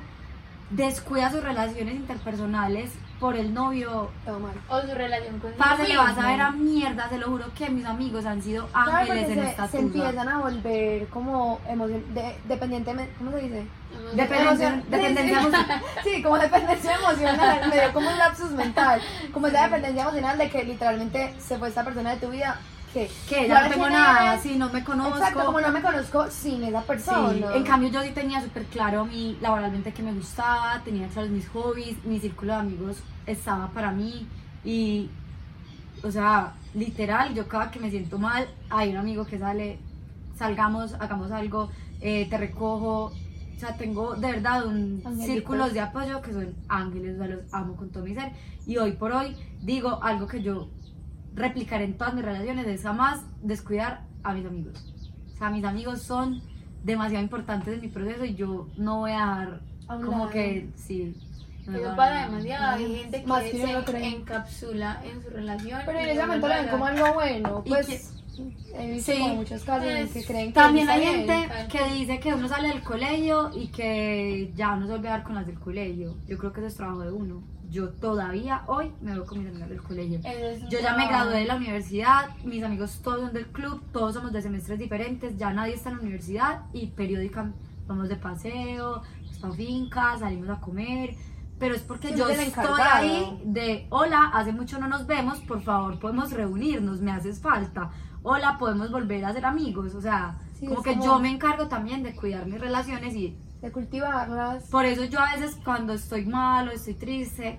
descuida sus relaciones interpersonales por el novio. Todo mal. O su relación con Parce, le vas a ver a mierda, se lo juro que mis amigos han sido ángeles en se, esta se empiezan a volver como emocion de, dependientemente, ¿cómo se dice? Dependencia, sí. emocional. Sí, como dependencia emocional, me dio como un lapsus mental, como esa dependencia emocional de que literalmente se fue esta persona de tu vida que Que ¿y ya no tengo nada, si no me conozco. Exacto, como no me conozco sin esa Sí, persona. en cambio yo sí tenía súper claro a mí laboralmente que me gustaba, tenía claros mis hobbies, mi círculo de amigos estaba para mí y, o sea, literal, yo cada que me siento mal, hay un amigo que sale, salgamos, hagamos algo, eh, te recojo, o sea, tengo de verdad un Angelitos. círculos de apoyo que son ángeles, o sea, los amo con todo mi ser y hoy por hoy digo algo que yo replicaré en todas mis relaciones es jamás descuidar a mis amigos. O sea, mis amigos son demasiado importantes en mi proceso y yo no voy a dar A un como que sí. no me voy Eso a pasa dar. demasiado. Hay gente que Más que uno se encapsula en su relación. Pero en ese momento lo ven como algo bueno, pues he visto Sí. como muchos casos Es- que creen que También hay gente que dice que uno sale del colegio y que ya no se vuelve a dar con las del colegio. Yo creo que eso es trabajo de uno. Yo todavía hoy me veo con mis amigas del colegio. Yo ya me gradué de la universidad, mis amigos todos son del club, todos somos de semestres diferentes, ya nadie está en la universidad y periódicamente vamos de paseo, vamos pa' finca, salimos a comer, pero es porque yo estoy ahí de, hola, hace mucho no nos vemos, por favor podemos reunirnos, me haces falta, hola, podemos volver a ser amigos, o sea, Sí, como que como- yo me encargo también de cuidar mis relaciones y de cultivarlas. por eso yo a veces cuando estoy mal o estoy triste,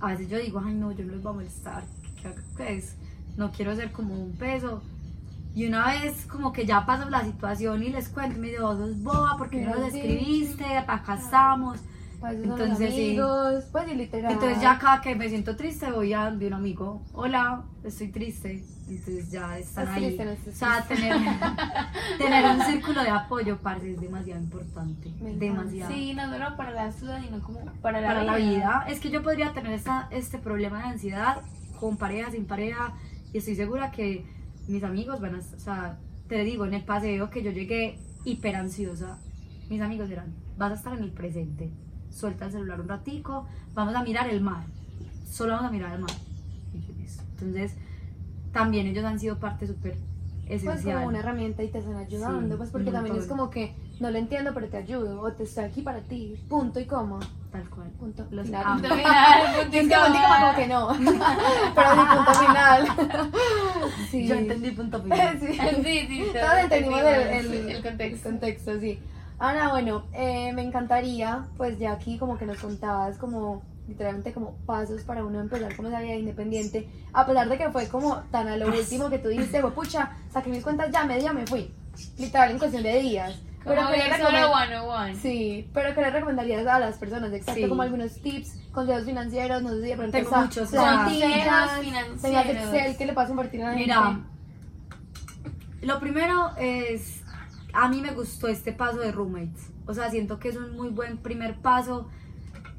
a veces yo digo, ay no, yo no les voy a molestar, ¿qué hago? pues no quiero ser como un peso. Y una vez como que ya pasó la situación y les cuento, me digo, "Oh, sos boba, ¿por qué no los escribiste? Acá estamos. Entonces, los sí. amigos, pues y literal. Entonces ya cada que me siento triste voy a de un amigo, hola, estoy triste. Entonces ya están ahí. triste, no estás o sea, tener, (laughs) tener un círculo de apoyo, parce, es demasiado importante. Demasiado. Sí, no solo para las dudas, sino como para la para vida. la vida. Es que yo podría tener esta, este problema de ansiedad con pareja, sin pareja, y estoy segura que mis amigos van a, o sea, te digo, en el paseo que yo llegué hiper ansiosa, mis amigos eran, vas a estar en el presente, suelta el celular un ratico, vamos a mirar el mar, solo vamos a mirar el "Listo". Entonces, también ellos han sido parte súper pues esencial. como una herramienta y te están ayudando, Sí, pues porque también es como que no lo entiendo pero te ayudo o te estoy aquí para ti, punto y coma, Tal cual. punto Los final. Punto final, (laughs) punto Es que punto y coma como que no, (laughs) pero sí punto final. (laughs) Sí. Yo entendí punto final. Sí. Sí, sí, Todos entendimos el, el- el el contexto. contexto, sí. Ana, bueno, eh, me encantaría, pues ya aquí como que nos contabas como literalmente como pasos para uno empezar como esa vida independiente, a pesar de que fue como tan a lo último que tú dijiste, pucha, saqué mis cuentas ya, media me fui, literal en cuestión de días. Como Pero ¿qué le que recomend- one. Sí, pero ¿qué le recomendarías a las personas? Exacto, Sí. como algunos tips, consejos financieros, no sé si de pronto Tengo muchos, consejos financieros. Excel que le compartir a la Mira, gente. lo primero es, a mí me gustó este paso de roommates. O sea, siento que es un muy buen primer paso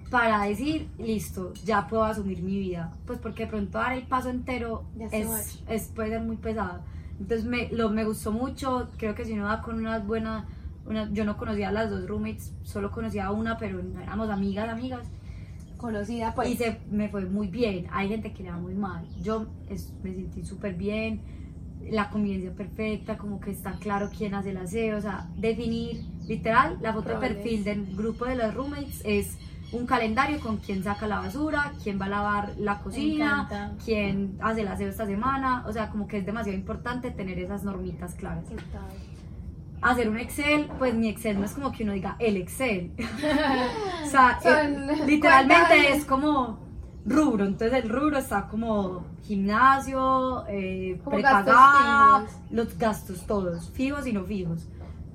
para decir, listo, ya puedo asumir mi vida. Pues porque de pronto dar el paso entero es, es- puede ser muy pesado. Entonces me, lo, me gustó mucho, creo que si uno va con unas buenas, una, yo no conocía a las dos roommates, solo conocía a una, pero no éramos amigas, amigas. Conocida pues. Y se me fue muy bien. Hay gente que le va muy mal. Yo es- me sentí súper bien. La convivencia perfecta, como que está claro quién hace el aseo. O sea, definir, literal, la foto de perfil del grupo de los roommates es un calendario con quién saca la basura, quién va a lavar la cocina, quién hace el aseo esta semana. O sea, como que es demasiado importante tener esas normitas claras. Hacer un Excel, pues mi Excel no es como que uno diga el Excel. (laughs) o sea, (laughs) eh, literalmente es como rubro. Entonces el rubro está como gimnasio, eh, Como prepagada, gastos los gastos todos, fijos y no fijos.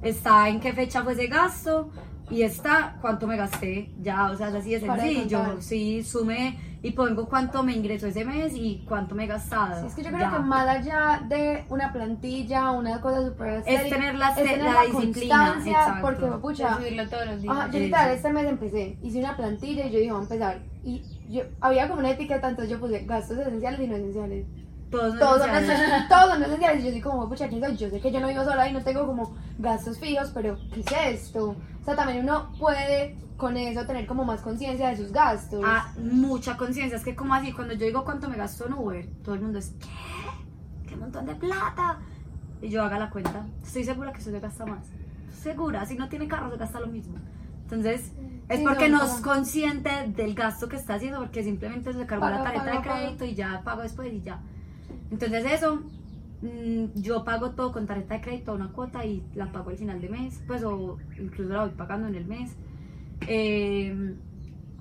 está en qué fecha fue ese gasto y está cuánto me gasté. Ya, o sea, es así de sencillo. Sí, sume y pongo cuánto me ingresó ese mes y cuánto me he gastado. Sí, es que yo creo Ya. que más allá de una plantilla, una cosa súper estéril, tener la- es tener la la disciplina, exacto. porque pucha, Subirlo todos los días. Ajá, yo Eso. literal este mes empecé, hice una plantilla y yo dije, vamos a empezar. Y yo, había como una etiqueta, entonces yo puse gastos esenciales y no esenciales. Todos, Todos son, esenciales. todos son esenciales. Yo soy como, pucha. Yo sé que yo no vivo sola y no tengo como gastos fijos, pero ¿qué es esto? O sea, también uno puede con eso tener como más conciencia de sus gastos. Ah, mucha conciencia. Es que como así, cuando yo digo cuánto me gasto en Uber, todo el mundo es, ¿qué? ¿Qué montón de plata? Y yo haga la cuenta. Estoy segura que usted se gasta más. Segura, si no tiene carro se gasta lo mismo. Entonces, es porque no, es consciente del gasto que está haciendo, porque simplemente se cargó la tarjeta paga, de paga. crédito y ya pago después y ya. Entonces eso, mm, yo pago todo con tarjeta de crédito, una cuota y la pago al final de mes, pues o incluso la voy pagando en el mes. Eh,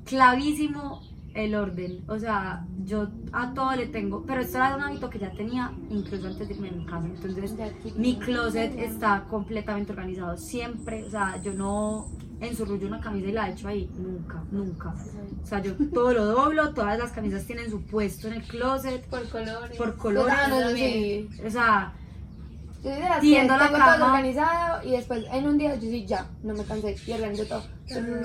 clavísimo el orden, o sea, yo a todo le tengo, pero esto era un hábito que ya tenía incluso antes de irme de mi casa, entonces mi closet está completamente organizado siempre, o sea, yo no ensurrullo una camisa y la echo ahí, nunca, nunca. O sea, yo todo lo doblo, todas las camisas tienen su puesto en el closet Por colores. por colores. También. sí. O sea, Yo soy de las que Tiendo la tengo todo cama. organizado y después en un día yo sí ya, no me cansé y organizo todo. Pero en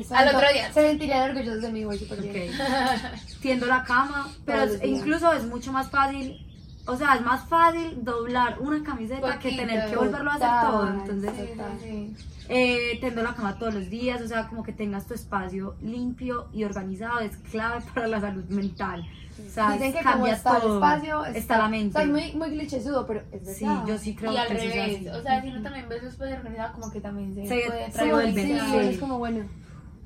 este Al momento otro día. Se sentirían orgullosos de mí, güey, súper bien. ok, (laughs) tiendo la cama, pero Todos es- días. incluso es mucho más fácil, o sea, es más fácil doblar una camiseta que Poquito. tener que volverlo a hacer Total, todo. Entonces, Sí, sí, sí. Eh, tendo la cama todos los días, o sea, como que tengas tu espacio limpio y organizado es clave (laughs) para la salud mental. O sea, Dicen que como está todo, el espacio, está la mente. O sea, es muy, muy clichésudo, pero es Sí, verdad. yo sí creo Y al que es revés, así. o sea, si uno también ve su espacio organizado, como que también se, Se- puede se Sí, vuelve, sí, sí. es como bueno.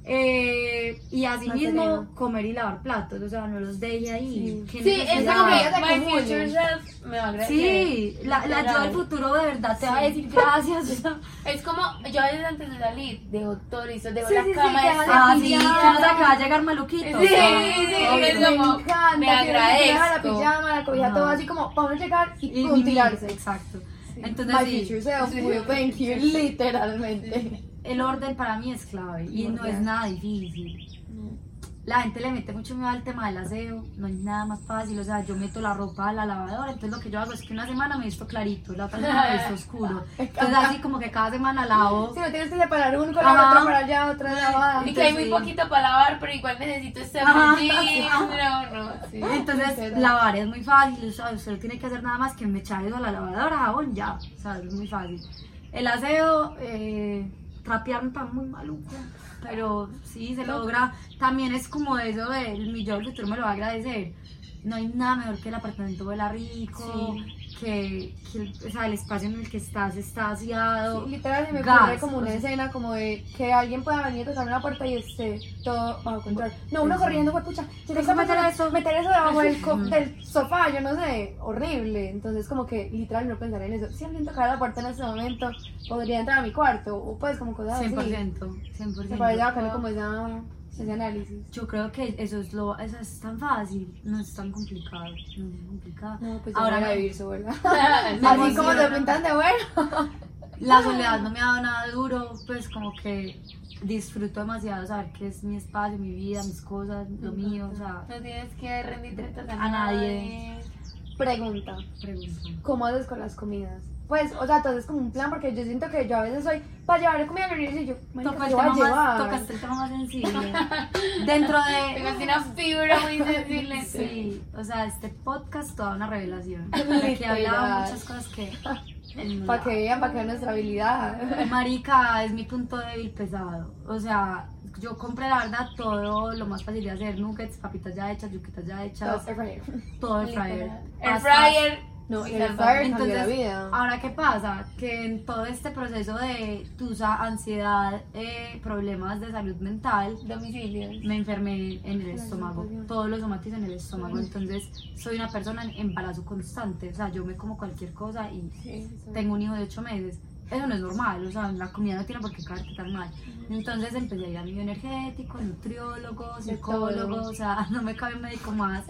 Eh, y asimismo, sereno. comer y lavar platos, o sea, no los deje ahí. Sí. ¿Qué Sí, es necesidad? como Necesidad. que my future self me va a agradecer. Sí, la, la yo del futuro de verdad te va a decir gracias. o sea. (laughs) Es como, yo a veces antes de salir, dejo todo listo, dejo Sí, la sí, sí, cama de Ah, sí, pijama. que no va a llegar maluquito. Sí, sí, sí, es me como, encanta, me que uno se deja la agradezco. pijama, la cobija, Ajá. todo así como para uno llegar y, Y tirarse. Exacto. Entonces, My sí, future self Sí. thank you, literalmente. El orden para mí es clave y no es nada difícil. La gente le mete mucho miedo al tema del aseo, no hay nada más fácil, o sea, yo meto la ropa a la lavadora, entonces lo que yo hago es que una semana me visto clarito, la otra semana me visto oscuro. (laughs) Entonces así como que cada semana lavo. Si no tienes que separar uno con la otra para allá, otra lavada. Y que hay muy poquito para lavar, pero igual necesito este. Entonces lavar es muy fácil, o sea, usted no tiene que hacer nada más que me echar eso a la lavadora, jabón, ya, o sea, es muy fácil. El aseo, eh, trapear me está muy maluco, pero sí, se logra. También es como eso del mi yo del futuro me lo va a agradecer. No hay nada mejor que el apartamento huela rico, que, que el, o sea, el espacio en el que estás está aseado. Sí, literal se me gas, ocurre como una escena como de que alguien pueda venir a tocar una puerta y esté todo bajo control. No, uno Eso. corriendo, fue pucha, tienes que Eso, meter eso, meter eso debajo del, co- del sofá, yo no sé, horrible. Entonces como que literal no pensar en eso. Si alguien tocara la puerta en este momento, podría entrar a mi cuarto, o pues como cosas así. 100%, 100%. Me parece bacano como esa, ese análisis. Yo creo que eso es lo, eso es tan fácil, no es tan complicado, no es complicado. No, pues Ahora me- vivir (laughs) Así (laughs) como te pintan de bueno. (laughs) La soledad no me ha dado nada duro, pues como que disfruto demasiado saber que es mi espacio, mi vida, mis cosas, lo mío, o sea, No tienes que rendirte a, nadie. Pregunta. pregunto. ¿Cómo haces con las comidas? Pues, o sea, todo es como un plan porque yo siento que yo a veces soy para llevar comida a universidad y yo, el, ¿qué voy a tema más, llevar? tocaste el tema más sensible. (laughs) Dentro Tengo así de... una fibra muy sensible. Sí, o sea, este podcast toda una revelación. (laughs) De que hablaba muchas cosas que... Para que vean, para que vean nuestra habilidad. Marica, es mi punto débil pesado. O sea, yo compré la verdad todo lo más fácil de hacer, nuggets, papitas ya hechas, yuquitas ya hechas, Air fryer. todo el fryer. El fryer. No, Sí, el fryer cambió la Entonces, vida. ahora qué pasa? Que en todo este proceso de tusa, ansiedad, eh, problemas de salud mental, Domicilios. me enfermé en el estómago, todos los somáticos en el estómago, entonces soy una persona en embarazo constante, o sea, yo me como cualquier cosa y tengo un hijo de 8 meses. Eso no es normal, o sea, la comida no tiene por qué caerte tan mal. Entonces empecé a ir a mi bioenergético, nutriólogo, psicólogo, o sea, (laughs) no me cabe un médico más.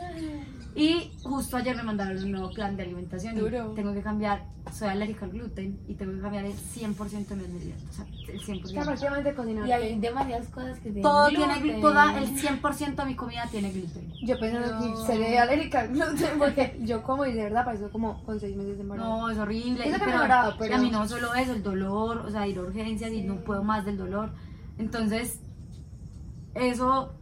Y justo ayer me mandaron un nuevo plan de alimentación. y Duro. tengo que cambiar, soy alérgica al gluten y tengo que cambiar el 100% de mis medidas. O sea, el Que 100%. prácticamente cocinar. Y hay demasiadas cosas que tienen Todo tiene gluten. gluten, toda, el 100% de mi comida tiene gluten. Yo pensando No. que seré alérgica al gluten porque yo como y de verdad pasó como con seis meses de embarazo. No, es horrible. Eso que pero, mejorado, pero- a mí no solo eso, el dolor, o sea, ir a urgencias y no puedo más del dolor. Entonces, eso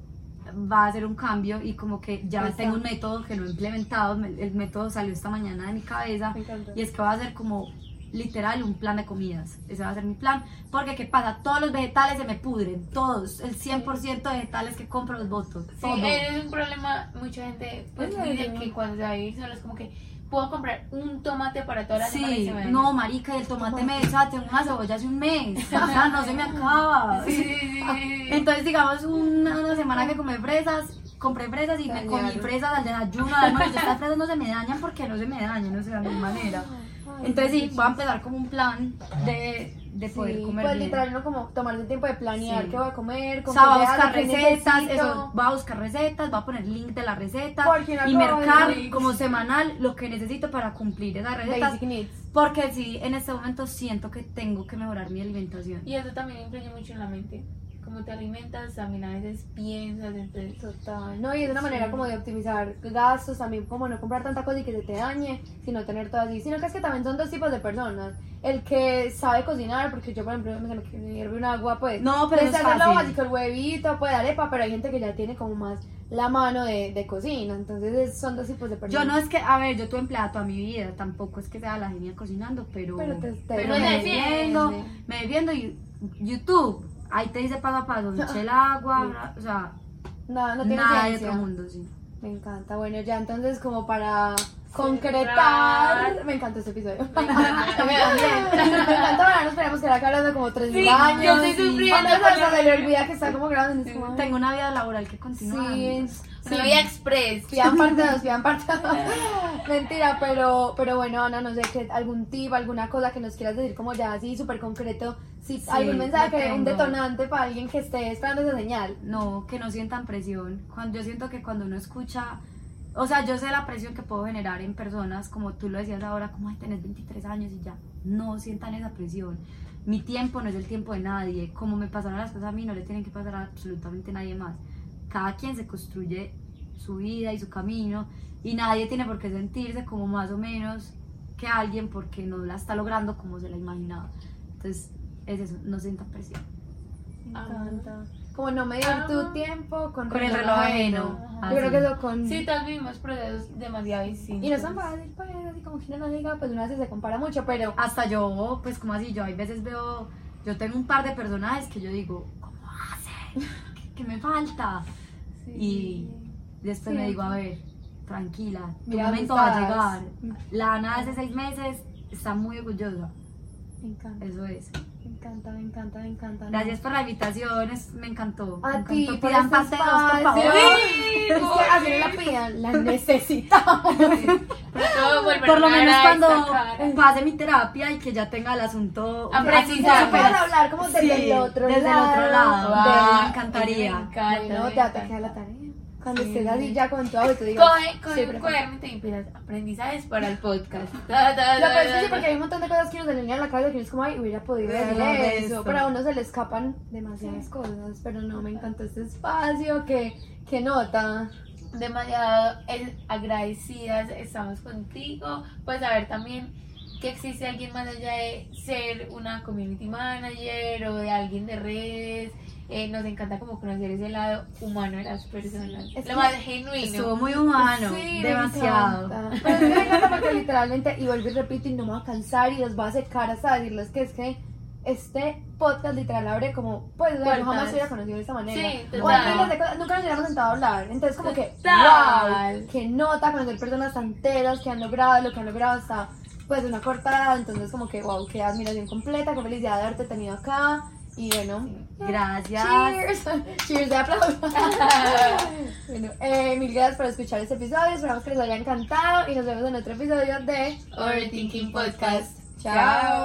va a ser un cambio y como que ya Pues tengo un método que no he implementado, me- el método salió esta mañana de mi cabeza y es que va a ser como literal un plan de comidas, ese va a ser mi plan, porque ¿qué pasa? Todos los vegetales se me pudren, todos, el 100% de vegetales que compro los boto, Sí, todo. es un problema. Mucha gente pues, Es dice que cuando se va a vivir solo es como que puedo comprar un tomate para toda la semana y Sí, se me daña. no, marica, el tomate me tengo una cebolla hace un mes, (laughs) o sea, no se me acaba. Sí, sí, sí, sí. Entonces, digamos, una, una semana que comí fresas, compré fresas y me comí fresas al desayuno, almuerzo. Estas fresas no se me dañan porque no se me dañan, no se dan de ninguna manera. (laughs) Entonces, sí, voy a empezar como un plan de, de poder Sí, comer pues bien. literal uno como tomarse el tiempo de planear Sí. qué voy a comer, O con sea, voy a buscar recetas, eso, voy a buscar recetas, voy a poner link de la receta y de- como semanal lo que necesito para cumplir esas recetas. Basic needs. Porque sí, en este momento siento que tengo que mejorar mi alimentación. Y eso también influye mucho en la mente. Como te alimentas, también a veces piensas, entonces... Total, no, y es una manera como de optimizar gastos, también como no comprar tanta cosa y que se te dañe, sino tener todo así, sino que es que también son dos tipos de personas, el que sabe cocinar, porque yo por ejemplo me, me hierve un agua, pues, No, pero es lo fácil. básico, el huevito, pues arepa, pero hay gente que ya tiene como más la mano de, de cocina, entonces es- son dos tipos de Yo personas. no es que, a ver, yo tuve empleada toda mi vida, tampoco es que sea la genia cocinando, pero, Pero te- te pero me defiendo, me defiendo y YouTube, ahí te dice paso a paso, eché (laughs) el agua, o sea, no, no tiene nada de otro mundo, sí. Me encanta, bueno, ya entonces como para concretar, me encantó este episodio. Me encanta, (laughs) (laughs) me encanta. Me encanta, ahora nos esperamos que era acá hablando como tres Sí, años. yo estoy sufriendo Antes con hasta la- se le olvida que está como grabando. Es como, ay, Tengo una vida laboral que continuar. Sí, amigos. Una vida express. pidan parte dos, pidan parte dos. Mentira, pero, pero bueno, Ana, no sé, algún tip, alguna cosa que nos quieras decir como ya así súper concreto. Si Sí, algún mensaje, un detonante para alguien que esté esperando esa señal. No, que no sientan presión. Cuando yo siento que cuando uno escucha, o sea, yo sé la presión que puedo generar en personas, como tú lo decías ahora, como, ay, tenés 23 años y ya. No sientan esa presión. Mi tiempo no es el tiempo de nadie. Como me pasaron las cosas a mí, no le tienen que pasar a absolutamente nadie más. Cada quien se construye su vida y su camino y nadie tiene por qué sentirse como más o menos que alguien porque no la está logrando como se la imaginaba. Entonces, es eso, no sientan presión. Me Ah. encanta. Como no medir Ah. tu tiempo con, Con el reloj ajeno. Yo creo que eso con... Sí, todos vivimos procesos demasiado distintos. Y no es tan fácil, pues, así como que no diga, pues una vez se compara mucho, pero... hasta yo, pues como así, yo hay veces veo, yo tengo un par de personajes que yo digo, ¿cómo hacen? ¿Qué, me falta? Y después me digo, a ver, tranquila, tu Mira, momento va a llegar. La Ana hace seis meses está muy orgullosa, Me encanta, eso es. Me encanta, me encanta, me encanta. Gracias por la invitación, es- me encantó. me A ti, encantó. por Pidan este parte dos, por espacio. favor. Es que así no la pidan, la necesitamos. (laughs) Por lo a menos a cuando pase mi terapia y que ya tenga el asunto Aprendizaje. así Puedes súper- hablar como desde Sí, el otro desde lado. el otro lado. Wow, me encantaría. Me encanta, Bueno, te encanta. queda la tarea. Cuando estés así ya con todo y tú digas... Coge, coge un cuaderno y te empiezas aprendizajes para el podcast. Lo (laughs) ta, peor es que ta, sí, ta. porque hay un montón de cosas que nos delinean la cabeza que uno es como, ay, hubiera podido decir eso, pero a uno se le escapan demasiadas cosas, pero no, me encantó este espacio, que, que nota. demasiado eh, agradecidas estamos contigo. Pues saber también que existe alguien más allá de ser una community manager o de alguien de redes. Eh, nos encanta como conocer ese lado humano de las personas. Es lo que más genuino. Estuvo muy humano, Sí, demasiado. (laughs) Pero a me encanta porque literalmente, y vuelvo y repito, y no me voy a cansar y los voy a secar hasta decirles que es que este podcast literal abre como, pues, yo jamás hubiera conocido de esta manera. Sí, O de cosas, nunca nos hubiéramos sentado a hablar. Entonces, como que, Total. wow, que nota conocer personas tan enteras que han logrado lo que han logrado hasta, pues, una corta edad. Entonces, como que, wow, qué admiración completa, qué felicidad de haberte tenido acá. Y bueno, Gracias. Cheers. (laughs) Cheers de aplausos. (laughs) bueno, eh, mil gracias por escuchar este episodio. Esperamos que les haya encantado y nos vemos en otro episodio de Overthinking Podcast. Chao.